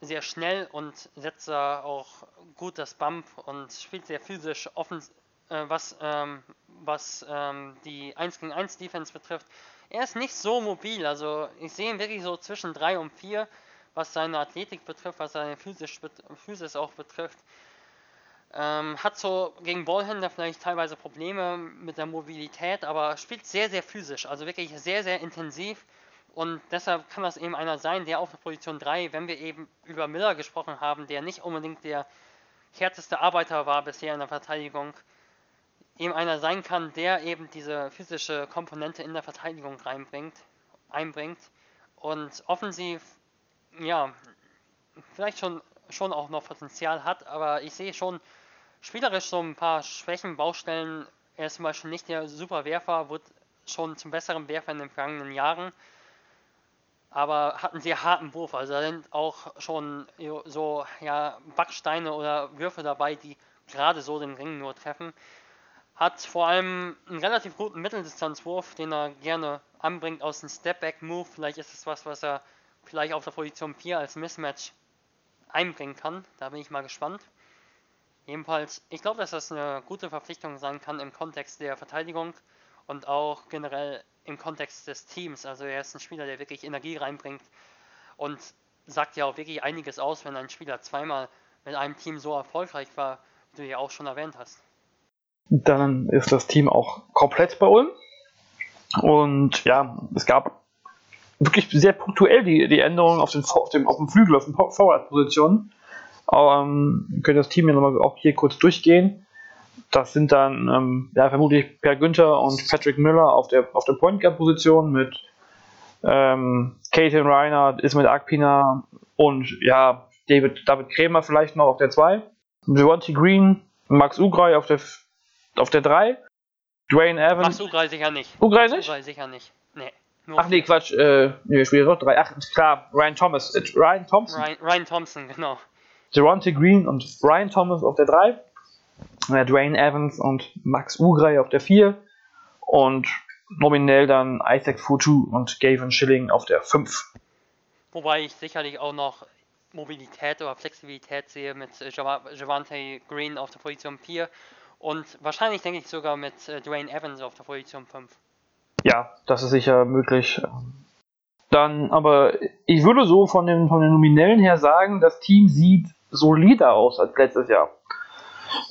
sehr schnell und setzt da auch gut das Bump und spielt sehr physisch offen, äh, was, ähm, was ähm, die 1 gegen 1 Defense betrifft er ist nicht so mobil. Also ich sehe ihn wirklich so zwischen 3 und 4, was seine Athletik betrifft, was seine Physis, Physis auch betrifft. Ähm, hat so gegen Ballhändler vielleicht teilweise Probleme mit der Mobilität, aber spielt sehr, sehr physisch, also wirklich sehr, sehr intensiv. Und deshalb kann das eben einer sein, der auf der Position 3, wenn wir eben über Miller gesprochen haben, der nicht unbedingt der härteste Arbeiter war bisher in der Verteidigung, eben einer sein kann, der eben diese physische Komponente in der Verteidigung reinbringt, einbringt und offensiv, ja, vielleicht schon, schon auch noch Potenzial hat, aber ich sehe schon spielerisch so ein paar Schwächen, Baustellen. Er ist zum Beispiel nicht der super Werfer, wird schon zum besseren Werfer in den vergangenen Jahren, aber hat einen sehr harten Wurf. Also da sind auch schon so ja, Backsteine oder Würfe dabei, die gerade so den Ring nur treffen. Hat vor allem einen relativ guten Mitteldistanzwurf, den er gerne anbringt aus dem Step-Back-Move. Vielleicht ist es was, was er vielleicht auf der Position 4 als Mismatch einbringen kann. Da bin ich mal gespannt. Jedenfalls, ich glaube, dass das eine gute Verpflichtung sein kann im Kontext der Verteidigung und auch generell im Kontext des Teams. Also er ist ein Spieler, der wirklich Energie reinbringt und sagt ja auch wirklich einiges aus, wenn ein Spieler zweimal mit einem Team so erfolgreich war, wie du ja auch schon erwähnt hast. Dann ist das Team auch komplett bei Ulm. Und ja, es gab wirklich sehr punktuell die, die Änderungen auf, den, auf, dem, auf dem Flügel, auf den Forward-Positionen. Ähm, wir können das Team ja nochmal auch hier kurz durchgehen. Das sind dann ähm, ja, vermutlich Per Günther und Patrick Miller auf der, auf der Point Guard Position mit ähm, Katin Reinhardt, Ismail Akpina und ja, David, David Krämer vielleicht noch auf der 2. Devontae Green, Max Ugrai auf der auf der 3. Dwayne Evans. Max Ugrai sicher nicht. Ugrai nicht? Ugrai sicher nicht. Nee. Ach nee, Quatsch. Äh, nee, spielt noch 3. Ach, klar, Ryan Thomas. Äh, Ryan Thompson. Ryan, Ryan Thompson, genau. Geronte Green und Ryan Thomas auf der 3. Äh, Dwayne Evans und Max Ugrai auf der 4. Und nominell dann Isaac Futu und Gavin Schilling auf der 5. Wobei ich sicherlich auch noch Mobilität oder Flexibilität sehe mit Javante Green auf der Position 4 und wahrscheinlich denke ich sogar mit äh, Dwayne Evans auf der Position 5. Ja, das ist sicher möglich. Dann, aber ich würde so von den, von den Nominellen her sagen, das Team sieht solider aus als letztes Jahr.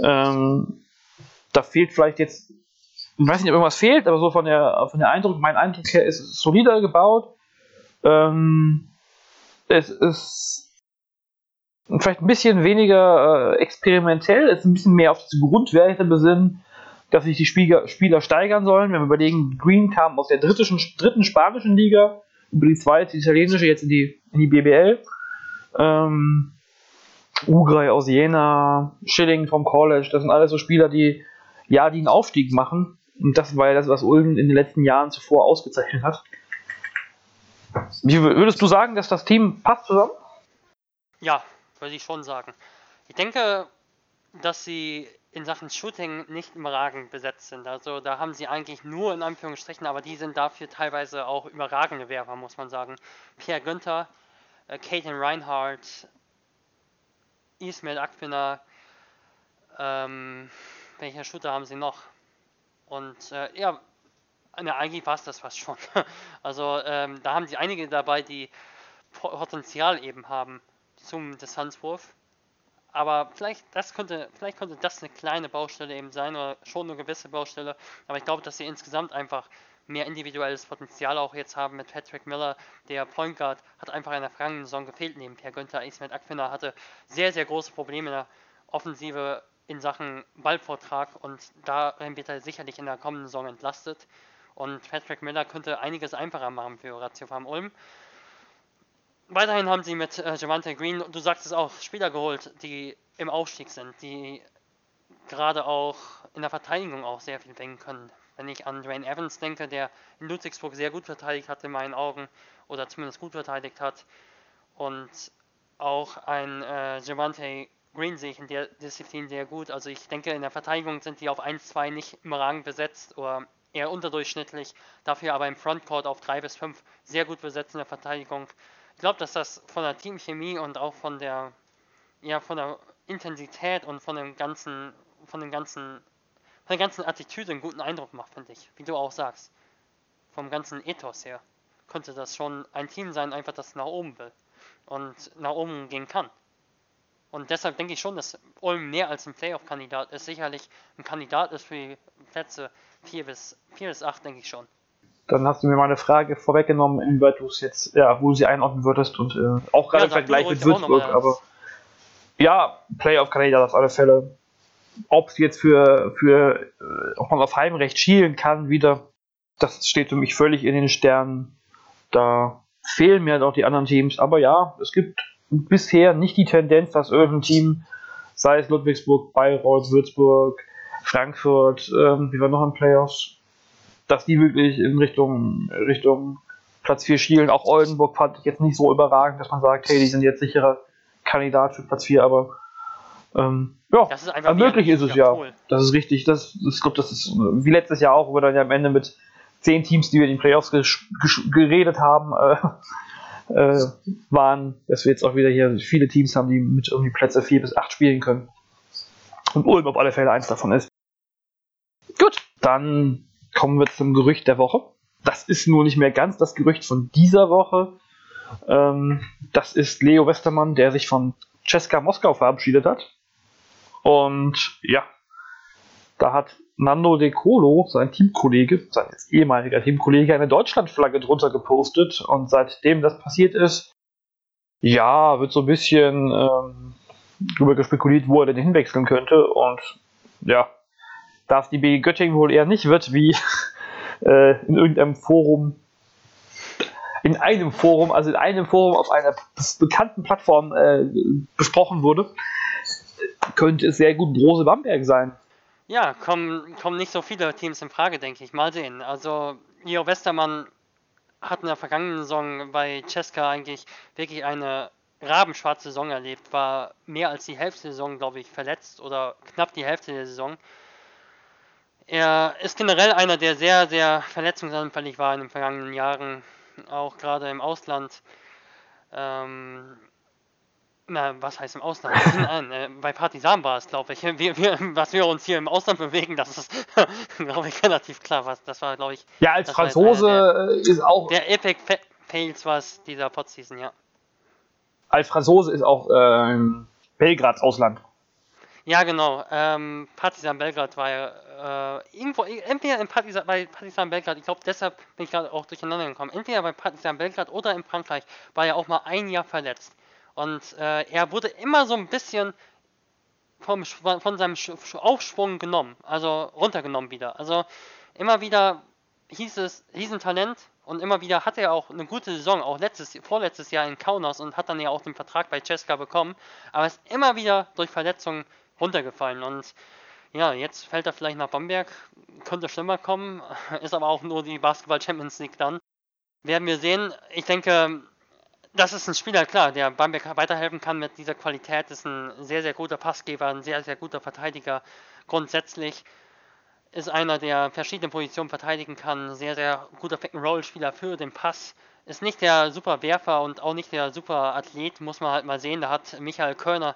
Ähm, da fehlt vielleicht jetzt, ich weiß nicht, ob irgendwas fehlt, aber so von der, von der Eindruck, mein Eindruck her ist es solider gebaut. Ähm, es ist vielleicht ein bisschen weniger äh, experimentell, ist ein bisschen mehr auf diese Grundwerte besinnen, dass sich die Spieler, Spieler steigern sollen. Wenn wir überlegen, Green kam aus der dritten, dritten spanischen Liga, über die zweite die italienische, jetzt in die, in die BBL. Ähm, Ugrai aus Jena, Schilling vom College, das sind alles so Spieler, die ja, die einen Aufstieg machen. Und das war ja das, was Ulm in den letzten Jahren zuvor ausgezeichnet hat. Wie würdest du sagen, dass das Team passt zusammen? Ja, würde ich schon sagen. Ich denke, dass sie in Sachen Shooting nicht überragend besetzt sind. Also da haben sie eigentlich nur in Anführungsstrichen, aber die sind dafür teilweise auch überragende Werfer, muss man sagen. Pierre Günther, äh, Reinhardt, Ismail Akpina, ähm, welcher Shooter haben sie noch? Und äh, ja, ne, eigentlich war es das fast schon. also ähm, da haben sie einige dabei, die Potenzial eben haben zum Distanzwurf aber vielleicht, das könnte, vielleicht könnte das eine kleine Baustelle eben sein oder schon eine gewisse Baustelle. Aber ich glaube, dass sie insgesamt einfach mehr individuelles Potenzial auch jetzt haben mit Patrick Miller. Der Point Guard hat einfach in der vergangenen Saison gefehlt neben Per Günther. Ismet Akfiner hatte sehr, sehr große Probleme in der Offensive in Sachen Ballvortrag und da wird er sicherlich in der kommenden Saison entlastet. Und Patrick Miller könnte einiges einfacher machen für Ratio Farm Ulm. Weiterhin haben sie mit äh, Javante Green, du sagst es auch, Spieler geholt, die im Aufstieg sind, die gerade auch in der Verteidigung auch sehr viel bringen können. Wenn ich an Dwayne Evans denke, der in Ludwigsburg sehr gut verteidigt hat in meinen Augen, oder zumindest gut verteidigt hat, und auch ein äh, Javante Green sehe ich in der Disziplin sehr gut. Also ich denke, in der Verteidigung sind die auf 1-2 nicht überragend besetzt oder eher unterdurchschnittlich, dafür aber im Frontcourt auf 3 bis 5 sehr gut besetzt in der Verteidigung ich glaube, dass das von der Teamchemie und auch von der, ja, von der Intensität und von dem ganzen, von dem ganzen, von der ganzen Attitüde einen guten Eindruck macht, finde ich. Wie du auch sagst. Vom ganzen Ethos her könnte das schon ein Team sein, einfach das nach oben will und nach oben gehen kann. Und deshalb denke ich schon, dass Ulm mehr als ein Playoff-Kandidat ist. Sicherlich ein Kandidat ist für die Plätze 4 bis, 4 bis 8, denke ich schon dann hast du mir meine Frage vorweggenommen, inwieweit du es jetzt, ja, wo sie einordnen würdest und äh, auch gerade ja, im Vergleich mit Würzburg, aber ja, Playoff-Kandidat auf alle Fälle. Ob es jetzt für, für äh, ob man auf Heimrecht schielen kann wieder, das steht für mich völlig in den Sternen. Da fehlen mir doch die anderen Teams, aber ja, es gibt bisher nicht die Tendenz, dass irgendein Team, sei es Ludwigsburg, Bayreuth, Würzburg, Frankfurt, ähm, wie war noch in Playoffs, dass die wirklich in Richtung, Richtung Platz 4 schielen. Auch Oldenburg fand ich jetzt nicht so überragend, dass man sagt, hey, die sind jetzt sicherer Kandidat für Platz 4, aber ähm, ja, das ist einfach möglich ist es ja. Cool. Das ist richtig. Das, ich glaube, das ist wie letztes Jahr auch, wo wir dann ja am Ende mit zehn Teams, die wir in den Playoffs geredet haben, äh, äh, waren, dass wir jetzt auch wieder hier viele Teams haben, die mit irgendwie Plätze 4 bis 8 spielen können. Und Ulm auf alle Fälle eins davon ist. Gut, dann kommen wir zum Gerücht der Woche. Das ist nur nicht mehr ganz das Gerücht von dieser Woche. Ähm, das ist Leo Westermann, der sich von Cesca Moskau verabschiedet hat. Und ja, da hat Nando De Colo, sein Teamkollege, sein ehemaliger Teamkollege, eine Deutschlandflagge drunter gepostet. Und seitdem das passiert ist, ja, wird so ein bisschen ähm, darüber gespekuliert, wo er denn hinwechseln könnte. Und ja, da es die BG Göttingen wohl eher nicht wird, wie äh, in irgendeinem Forum, in einem Forum, also in einem Forum auf einer bekannten Plattform äh, besprochen wurde, könnte es sehr gut Brose Bamberg sein. Ja, kommen, kommen nicht so viele Teams in Frage, denke ich. Mal sehen. Also, Leo Westermann hat in der vergangenen Saison bei Cesca eigentlich wirklich eine rabenschwarze Saison erlebt, war mehr als die Hälfte der Saison, glaube ich, verletzt oder knapp die Hälfte der Saison. Er ist generell einer, der sehr, sehr verletzungsanfällig war in den vergangenen Jahren, auch gerade im Ausland. Ähm, na, was heißt im Ausland? Nein, äh, bei Partisan war es, glaube ich. Wir, wir, was wir uns hier im Ausland bewegen, das ist, glaube ich, relativ klar. Was, das war, glaube ich. Ja, als Franzose der, ist auch. Der Epic Fa Fails war es dieser Podseason, ja. Als Franzose ist auch ähm, Belgrads Ausland. Ja, genau. Ähm, Partizan Belgrad war ja äh, irgendwo, entweder in Partizan, bei Partizan Belgrad, ich glaube, deshalb bin ich gerade auch durcheinander gekommen. Entweder bei Partizan Belgrad oder in Frankreich war er auch mal ein Jahr verletzt. Und äh, er wurde immer so ein bisschen vom, von seinem Aufschwung genommen, also runtergenommen wieder. Also immer wieder hieß es, Riesentalent und immer wieder hatte er auch eine gute Saison, auch letztes, vorletztes Jahr in Kaunas und hat dann ja auch den Vertrag bei Cesca bekommen, aber ist immer wieder durch Verletzungen runtergefallen. Und ja, jetzt fällt er vielleicht nach Bamberg, könnte schlimmer kommen, ist aber auch nur die Basketball Champions League dann. Werden wir sehen. Ich denke, das ist ein Spieler, klar, der Bamberg weiterhelfen kann mit dieser Qualität, ist ein sehr, sehr guter Passgeber, ein sehr, sehr guter Verteidiger. Grundsätzlich ist einer, der verschiedene Positionen verteidigen kann, sehr, sehr guter Pick-and-Roll-Spieler für den Pass. Ist nicht der super Werfer und auch nicht der super Athlet, muss man halt mal sehen. Da hat Michael Körner,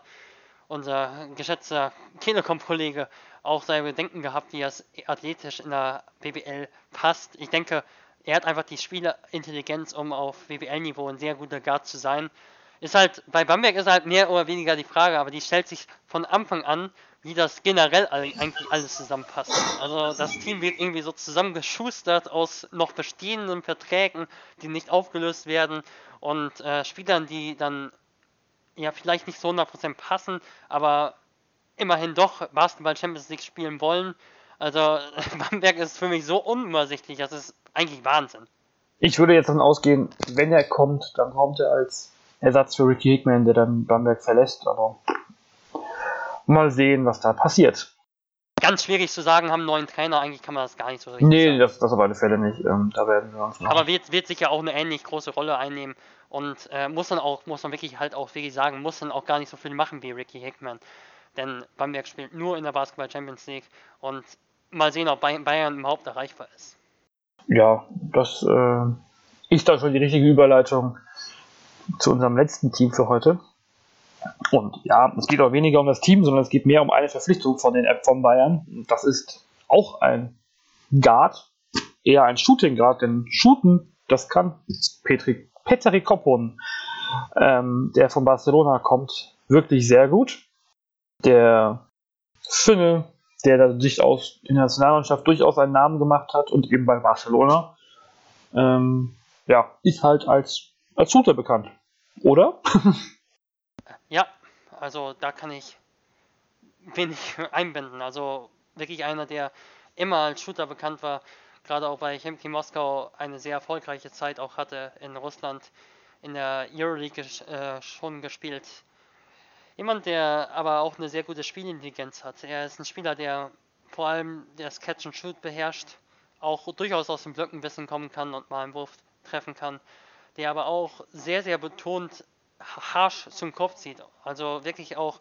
unser geschätzter Telekom-Kollege, auch seine Bedenken gehabt, wie es athletisch in der BBL passt. Ich denke, er hat einfach die Spielerintelligenz, um auf WBL-Niveau ein sehr guter Guard zu sein. Ist halt, bei Bamberg ist halt mehr oder weniger die Frage, aber die stellt sich von Anfang an, wie das generell eigentlich alles zusammenpasst. Also das Team wird irgendwie so zusammengeschustert aus noch bestehenden Verträgen, die nicht aufgelöst werden und äh, Spielern, die dann ja vielleicht nicht so 100% passen, aber immerhin doch Basketball Champions League spielen wollen. Also Bamberg ist für mich so unübersichtlich, das ist eigentlich Wahnsinn. Ich würde jetzt davon ausgehen, wenn er kommt, dann kommt er als Ersatz für Ricky Hickman, der dann Bamberg verlässt, aber mal sehen, was da passiert. Ganz schwierig zu sagen, haben einen neuen Trainer, eigentlich kann man das gar nicht so richtig Nee, sagen. das, das auf alle Fälle nicht. Ähm, da werden wir uns noch. Aber wird, wird sicher auch eine ähnlich große Rolle einnehmen und äh, muss dann auch, muss man wirklich halt auch wirklich sagen, muss dann auch gar nicht so viel machen wie Ricky Hickman. Denn Bamberg spielt nur in der Basketball Champions League und mal sehen, ob Bayern überhaupt erreichbar ist ja, das äh, ist dann schon die richtige Überleitung zu unserem letzten Team für heute. Und ja, es geht auch weniger um das Team, sondern es geht mehr um eine Verpflichtung von den App von Bayern. Das ist auch ein Guard, eher ein Shooting Guard, denn Shooten, das kann Petri, Petri Koppon, ähm, der von Barcelona kommt, wirklich sehr gut. Der Finne der sich aus in der Nationalmannschaft durchaus einen Namen gemacht hat und eben bei Barcelona, ähm, ja, ist halt als, als Shooter bekannt. Oder? ja, also da kann ich wenig einbinden. Also wirklich einer, der immer als Shooter bekannt war, gerade auch bei Chemki Moskau eine sehr erfolgreiche Zeit auch hatte in Russland, in der Euroleague äh, schon gespielt Jemand, der aber auch eine sehr gute Spielintelligenz hat. Er ist ein Spieler, der vor allem das Catch and Shoot beherrscht, auch durchaus aus dem Blöcken wissen kommen kann und mal einen Wurf treffen kann, der aber auch sehr, sehr betont harsh zum Kopf zieht. Also wirklich auch,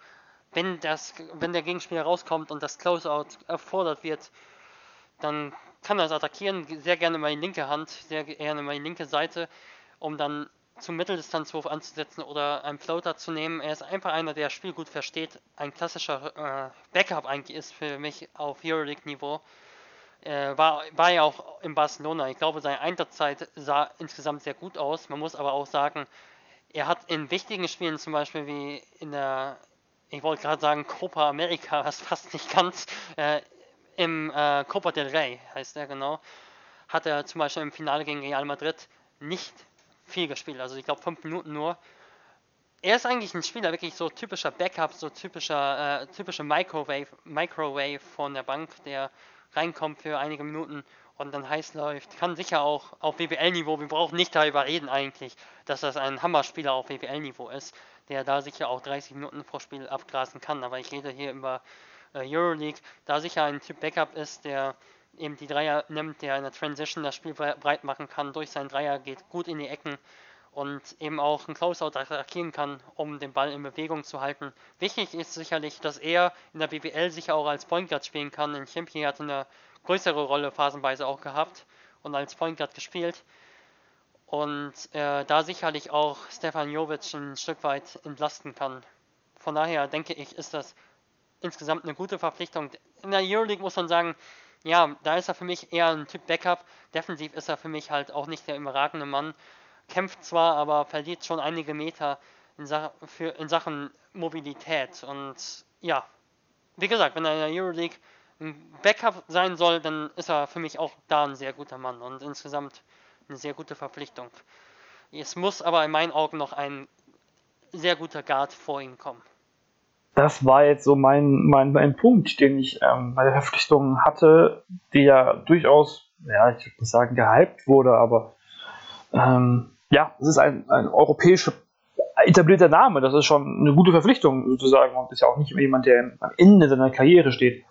wenn, das, wenn der Gegenspieler rauskommt und das Closeout erfordert wird, dann kann er es attackieren, sehr gerne mal die linke Hand, sehr gerne mal die linke Seite, um dann zum Mitteldistanzwurf anzusetzen oder einen Floater zu nehmen. Er ist einfach einer, der das Spiel gut versteht. Ein klassischer äh, Backup eigentlich ist für mich auf Euroleague-Niveau. Äh, war, war ja auch in Barcelona. Ich glaube, seine Einsatzzeit sah insgesamt sehr gut aus. Man muss aber auch sagen, er hat in wichtigen Spielen, zum Beispiel wie in der, ich wollte gerade sagen, Copa America, was fast nicht ganz, äh, im äh, Copa del Rey heißt er genau, hat er zum Beispiel im Finale gegen Real Madrid nicht viel gespielt, also ich glaube fünf Minuten nur. Er ist eigentlich ein Spieler, wirklich so typischer Backup, so typischer, äh, typischer Microwave, Microwave von der Bank, der reinkommt für einige Minuten und dann heiß läuft. Kann sicher auch auf BBL-Niveau, wir brauchen nicht darüber reden eigentlich, dass das ein Hammerspieler auf BBL-Niveau ist, der da sicher auch 30 Minuten pro Spiel abgrasen kann. Aber ich rede hier über äh, Euroleague, da sicher ein Typ Backup ist, der eben die Dreier nimmt, der in der Transition das Spiel breit machen kann, durch seinen Dreier geht gut in die Ecken und eben auch ein Closeout attackieren kann, um den Ball in Bewegung zu halten. Wichtig ist sicherlich, dass er in der BBL sicher auch als Point Guard spielen kann. In Champion hat eine größere Rolle phasenweise auch gehabt und als Point Guard gespielt. Und äh, da sicherlich auch Stefan Jovic ein Stück weit entlasten kann. Von daher denke ich, ist das insgesamt eine gute Verpflichtung. In der Euroleague muss man sagen, ja, da ist er für mich eher ein Typ Backup. Defensiv ist er für mich halt auch nicht der überragende Mann. Kämpft zwar, aber verliert schon einige Meter in, Sa für, in Sachen Mobilität. Und ja, wie gesagt, wenn er in der Euroleague ein Backup sein soll, dann ist er für mich auch da ein sehr guter Mann und insgesamt eine sehr gute Verpflichtung. Es muss aber in meinen Augen noch ein sehr guter Guard vor ihm kommen das war jetzt so mein, mein, mein Punkt, den ich ähm, bei der Verpflichtung hatte, die ja durchaus, ja, ich würde nicht sagen gehypt wurde, aber ähm, ja, es ist ein, ein europäischer etablierter Name, das ist schon eine gute Verpflichtung sozusagen und ist ja auch nicht jemand, der am Ende seiner Karriere steht.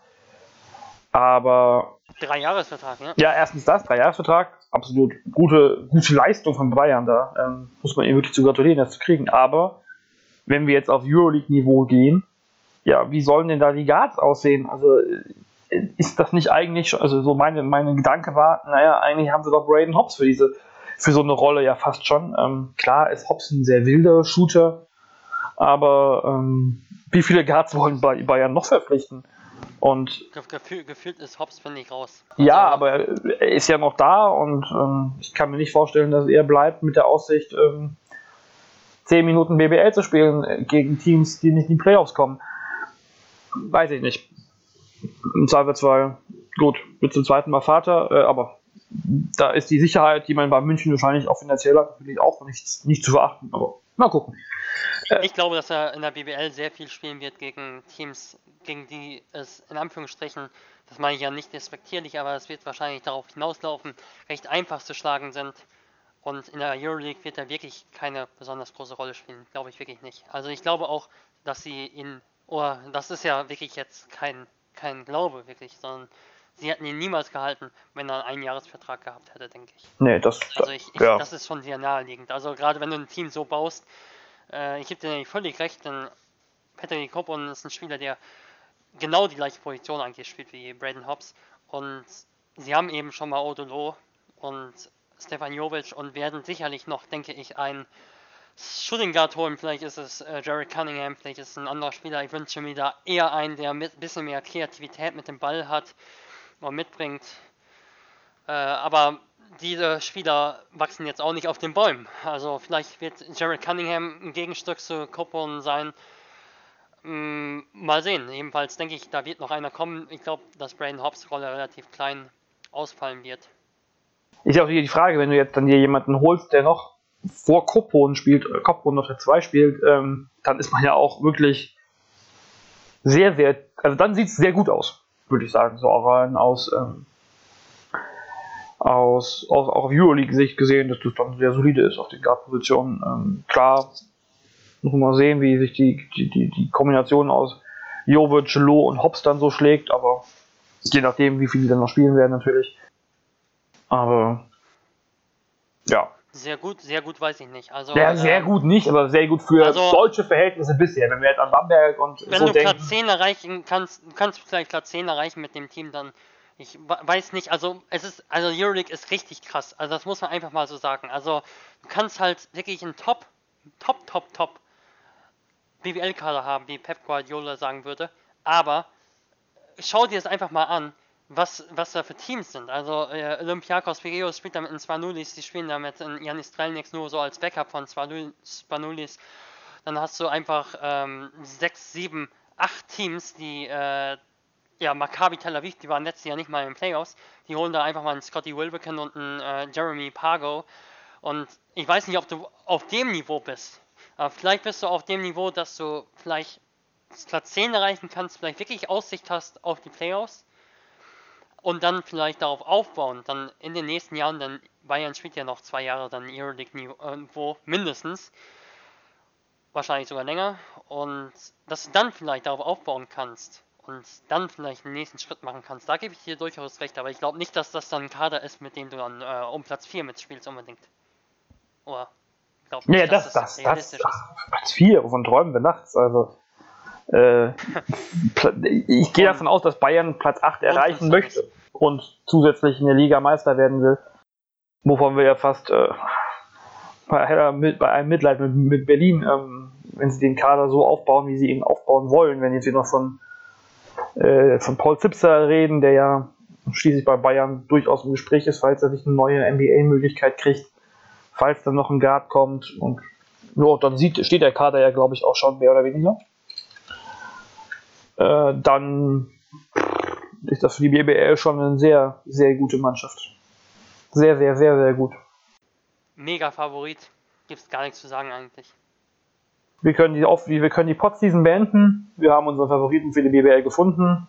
Aber. Drei-Jahres-Vertrag, ja? Ja, erstens das, Drei-Jahres-Vertrag. Absolut gute, gute Leistung von Bayern da. Ähm, muss man ihm wirklich zu gratulieren, das zu kriegen. Aber wenn wir jetzt auf Euroleague-Niveau gehen, ja, wie sollen denn da die Guards aussehen? Also ist das nicht eigentlich schon, also so meine, meine Gedanke war, naja, eigentlich haben sie doch Braden Hobbs für diese, für so eine Rolle ja fast schon. Ähm, klar ist Hobbs ein sehr wilder Shooter, aber ähm, wie viele Guards wollen Bayern noch verpflichten? Und Gefühl, gefühlt ist Hobbs, finde ich, raus. Ja, also, aber er ist ja noch da und ähm, ich kann mir nicht vorstellen, dass er bleibt mit der Aussicht, ähm, 10 Minuten BBL zu spielen äh, gegen Teams, die nicht in die Playoffs kommen. Weiß ich nicht. Im Zweifelsfall, gut, wird zum zweiten Mal Vater, äh, aber da ist die Sicherheit, die man bei München wahrscheinlich auch finanziell hat, natürlich auch nichts, nicht zu verachten. Aber mal gucken. Äh, ich glaube, dass er in der BBL sehr viel spielen wird gegen Teams, gegen die es in Anführungsstrichen, das meine ich ja nicht respektierlich, aber es wird wahrscheinlich darauf hinauslaufen, recht einfach zu schlagen sind. Und in der Euroleague wird er wirklich keine besonders große Rolle spielen, glaube ich wirklich nicht. Also ich glaube auch, dass sie ihn, oder das ist ja wirklich jetzt kein, kein Glaube wirklich, sondern sie hätten ihn niemals gehalten, wenn er einen Einjahresvertrag gehabt hätte, denke ich. Nee, das, also ich, ich, ja. das ist schon sehr naheliegend. Also gerade wenn du ein Team so baust, äh, ich gebe dir völlig recht, denn Patrick Coburn ist ein Spieler, der genau die gleiche Position eigentlich spielt wie Braden Hobbs. Und sie haben eben schon mal Odolo und Stefan Jovic und werden sicherlich noch, denke ich, ein Shooting Guard holen. Vielleicht ist es äh, Jared Cunningham, vielleicht ist es ein anderer Spieler. Ich wünsche mir da eher einen, der ein bisschen mehr Kreativität mit dem Ball hat oder mitbringt. Äh, aber diese Spieler wachsen jetzt auch nicht auf den Bäumen. Also vielleicht wird Jared Cunningham ein Gegenstück zu Copeland sein. Mm, mal sehen. Jedenfalls denke ich, da wird noch einer kommen. Ich glaube, dass Braden Hobbs Rolle relativ klein ausfallen wird. Ist ja auch die Frage, wenn du jetzt dann hier jemanden holst, der noch vor Copeland spielt, äh, Copeland auf der 2 spielt, ähm, dann ist man ja auch wirklich sehr, sehr, also dann sieht es sehr gut aus, würde ich sagen, so auch rein aus ähm, aus, aus auch auf Euroleague-Sicht gesehen, dass das dann sehr solide ist auf den Guard-Positionen. Ähm, klar, muss man mal sehen, wie sich die, die, die, die Kombination aus Jovic, Lo und Hobbs dann so schlägt, aber je nachdem, wie viele dann noch spielen werden, natürlich. Aber ja. Sehr gut, sehr gut weiß ich nicht. Also, ja, sehr ähm, gut nicht, aber sehr gut für also, deutsche Verhältnisse bisher. Wenn wir jetzt an Bamberg und wenn so du denken. Platz 10 erreichen kannst, kannst du vielleicht Platz 10 erreichen mit dem Team, dann ich weiß nicht, also es ist, also Euroleague ist richtig krass. Also das muss man einfach mal so sagen. Also du kannst halt wirklich einen Top, Top, Top, Top BWL-Kader haben, wie Pep Guardiola sagen würde. Aber schau dir das einfach mal an, was, was da für Teams sind. Also äh, Olympiakos Piraeus spielt da mit den Spanulis, die spielen da mit Janis Strelniks nur so als Backup von Spanulis. Dann hast du einfach ähm, sechs, sieben, acht Teams, die äh, ja, Maccabi Tel Aviv, die waren letztes Jahr nicht mal in den Playoffs, die holen da einfach mal einen Scotty Wilbekin und einen äh, Jeremy Pargo. Und ich weiß nicht, ob du auf dem Niveau bist. Aber vielleicht bist du auf dem Niveau, dass du vielleicht Platz 10 erreichen kannst, vielleicht wirklich Aussicht hast auf die Playoffs und dann vielleicht darauf aufbauen, dann in den nächsten Jahren, denn Bayern spielt ja noch zwei Jahre dann Euroleague-Niveau mindestens, wahrscheinlich sogar länger, und dass du dann vielleicht darauf aufbauen kannst und dann vielleicht den nächsten Schritt machen kannst. Da gebe ich dir durchaus recht, aber ich glaube nicht, dass das dann ein Kader ist, mit dem du dann äh, um Platz 4 mitspielst unbedingt. Oder glaub nicht, ja, das, das, das, das, das Platz 4, wovon träumen wir nachts? Also ich gehe davon aus, dass Bayern Platz 8 erreichen möchte und zusätzlich in der Liga Meister werden will. Wovon wir ja fast äh, bei, einem Mitleid mit, mit Berlin, ähm, wenn sie den Kader so aufbauen, wie sie ihn aufbauen wollen, wenn jetzt hier noch von äh, von Paul Zipser reden, der ja schließlich bei Bayern durchaus im Gespräch ist, falls er sich eine neue NBA-Möglichkeit kriegt, falls dann noch ein Guard kommt und ja, dann sieht, steht der Kader ja, glaube ich, auch schon mehr oder weniger. Äh, dann ist das für die BBL schon eine sehr, sehr gute Mannschaft. Sehr, sehr, sehr, sehr gut. Mega Favorit. Gibt es gar nichts zu sagen eigentlich. Wir können die, auf, wir können die Podseason beenden. Wir haben unseren Favoriten für die BBL gefunden.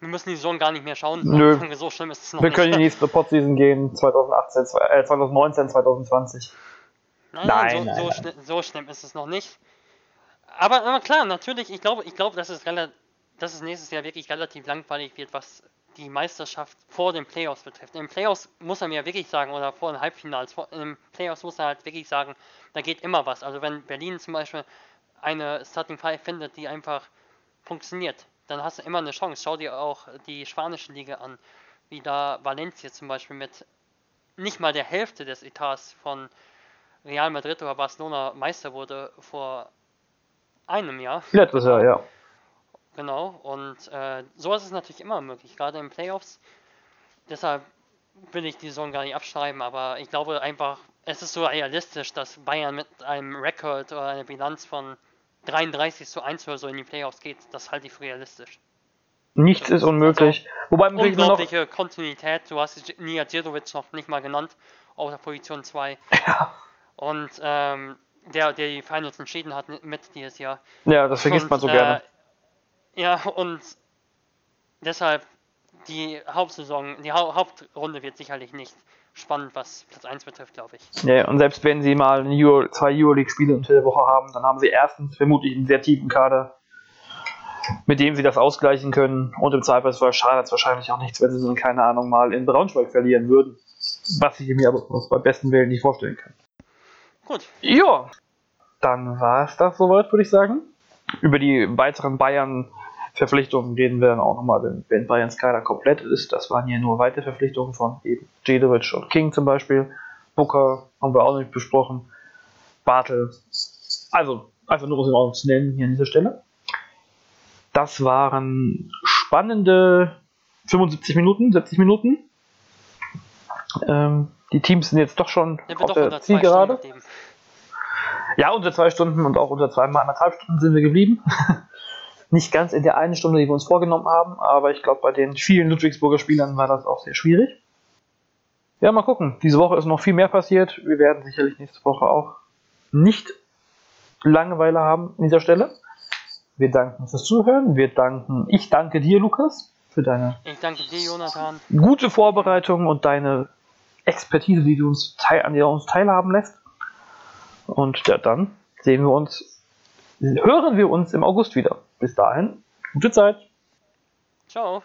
Wir müssen die Saison gar nicht mehr schauen. Nö. So schlimm ist es noch Wir nicht. können in die nächste Podseason gehen, 2018, äh, 2019, 2020. Nein, nein, so, nein, so, nein. Schlimm, so, schlimm ist es noch nicht. Aber, aber klar, natürlich, ich glaube, ich glaube, dass es dass es nächstes Jahr wirklich relativ langweilig wird, was die Meisterschaft vor den Playoffs betrifft. Den Playoffs muss er mir wirklich sagen, oder vor den Halbfinals, vor, den Playoffs muss er halt wirklich sagen, da geht immer was. Also wenn Berlin zum Beispiel eine Starting Five findet, die einfach funktioniert, dann hast du immer eine Chance. Schau dir auch die spanische Liga an, wie da Valencia zum Beispiel mit nicht mal der Hälfte des Etats von Real Madrid oder Barcelona Meister wurde vor einem Jahr. Letztes Jahr, ja. Genau, und äh, sowas ist natürlich immer möglich, gerade in Playoffs. Deshalb will ich die Saison gar nicht abschreiben, aber ich glaube einfach, es ist so realistisch, dass Bayern mit einem Rekord oder einer Bilanz von 33 zu 1 oder so in die Playoffs geht. Das halte ich für realistisch. Nichts ist unmöglich. Also, Wobei unglaubliche noch... Kontinuität, du hast Nia Djirovic noch nicht mal genannt, auf der Position 2. Ja. Und ähm, der, der die Finals entschieden hat mit dieses Jahr. Ja, das vergisst und, man so äh, gerne. Ja, und deshalb die Hauptsaison, die ha Hauptrunde wird sicherlich nicht spannend, was Platz 1 betrifft, glaube ich. Ja, und selbst wenn sie mal Euro, zwei Euroleague-Spiele unter der Woche haben, dann haben sie erstens vermutlich einen sehr tiefen Kader, mit dem sie das ausgleichen können. Und im Zweifelsfall schadet es wahrscheinlich auch nichts, wenn sie dann, keine Ahnung, mal in Braunschweig verlieren würden. Was ich mir aber beim besten Willen nicht vorstellen kann. Gut. Ja, dann war es das soweit, würde ich sagen. Über die weiteren Bayern Verpflichtungen reden wir dann auch nochmal, wenn, wenn Bayerns Kader komplett ist. Das waren hier nur weitere Verpflichtungen von eben Jedovic und King zum Beispiel. Booker haben wir auch nicht besprochen. Bartel. Also, einfach nur um es zu nennen hier an dieser Stelle. Das waren spannende 75 Minuten, 70 Minuten. Ähm, die Teams sind jetzt doch schon ja, auf der Zielgerade. Ja, unter zwei Stunden und auch unter zweimal anderthalb Stunden sind wir geblieben. Nicht ganz in der einen Stunde, die wir uns vorgenommen haben, aber ich glaube, bei den vielen Ludwigsburger Spielern war das auch sehr schwierig. Ja, mal gucken. Diese Woche ist noch viel mehr passiert. Wir werden sicherlich nächste Woche auch nicht Langeweile haben an dieser Stelle. Wir danken fürs Zuhören. Wir danken, ich danke dir, Lukas, für deine ich danke dir, Jonathan. gute Vorbereitung und deine Expertise, die du uns teil, an der uns teilhaben lässt. Und ja, dann sehen wir uns, hören wir uns im August wieder. Bis dahin, gute Zeit. Ciao.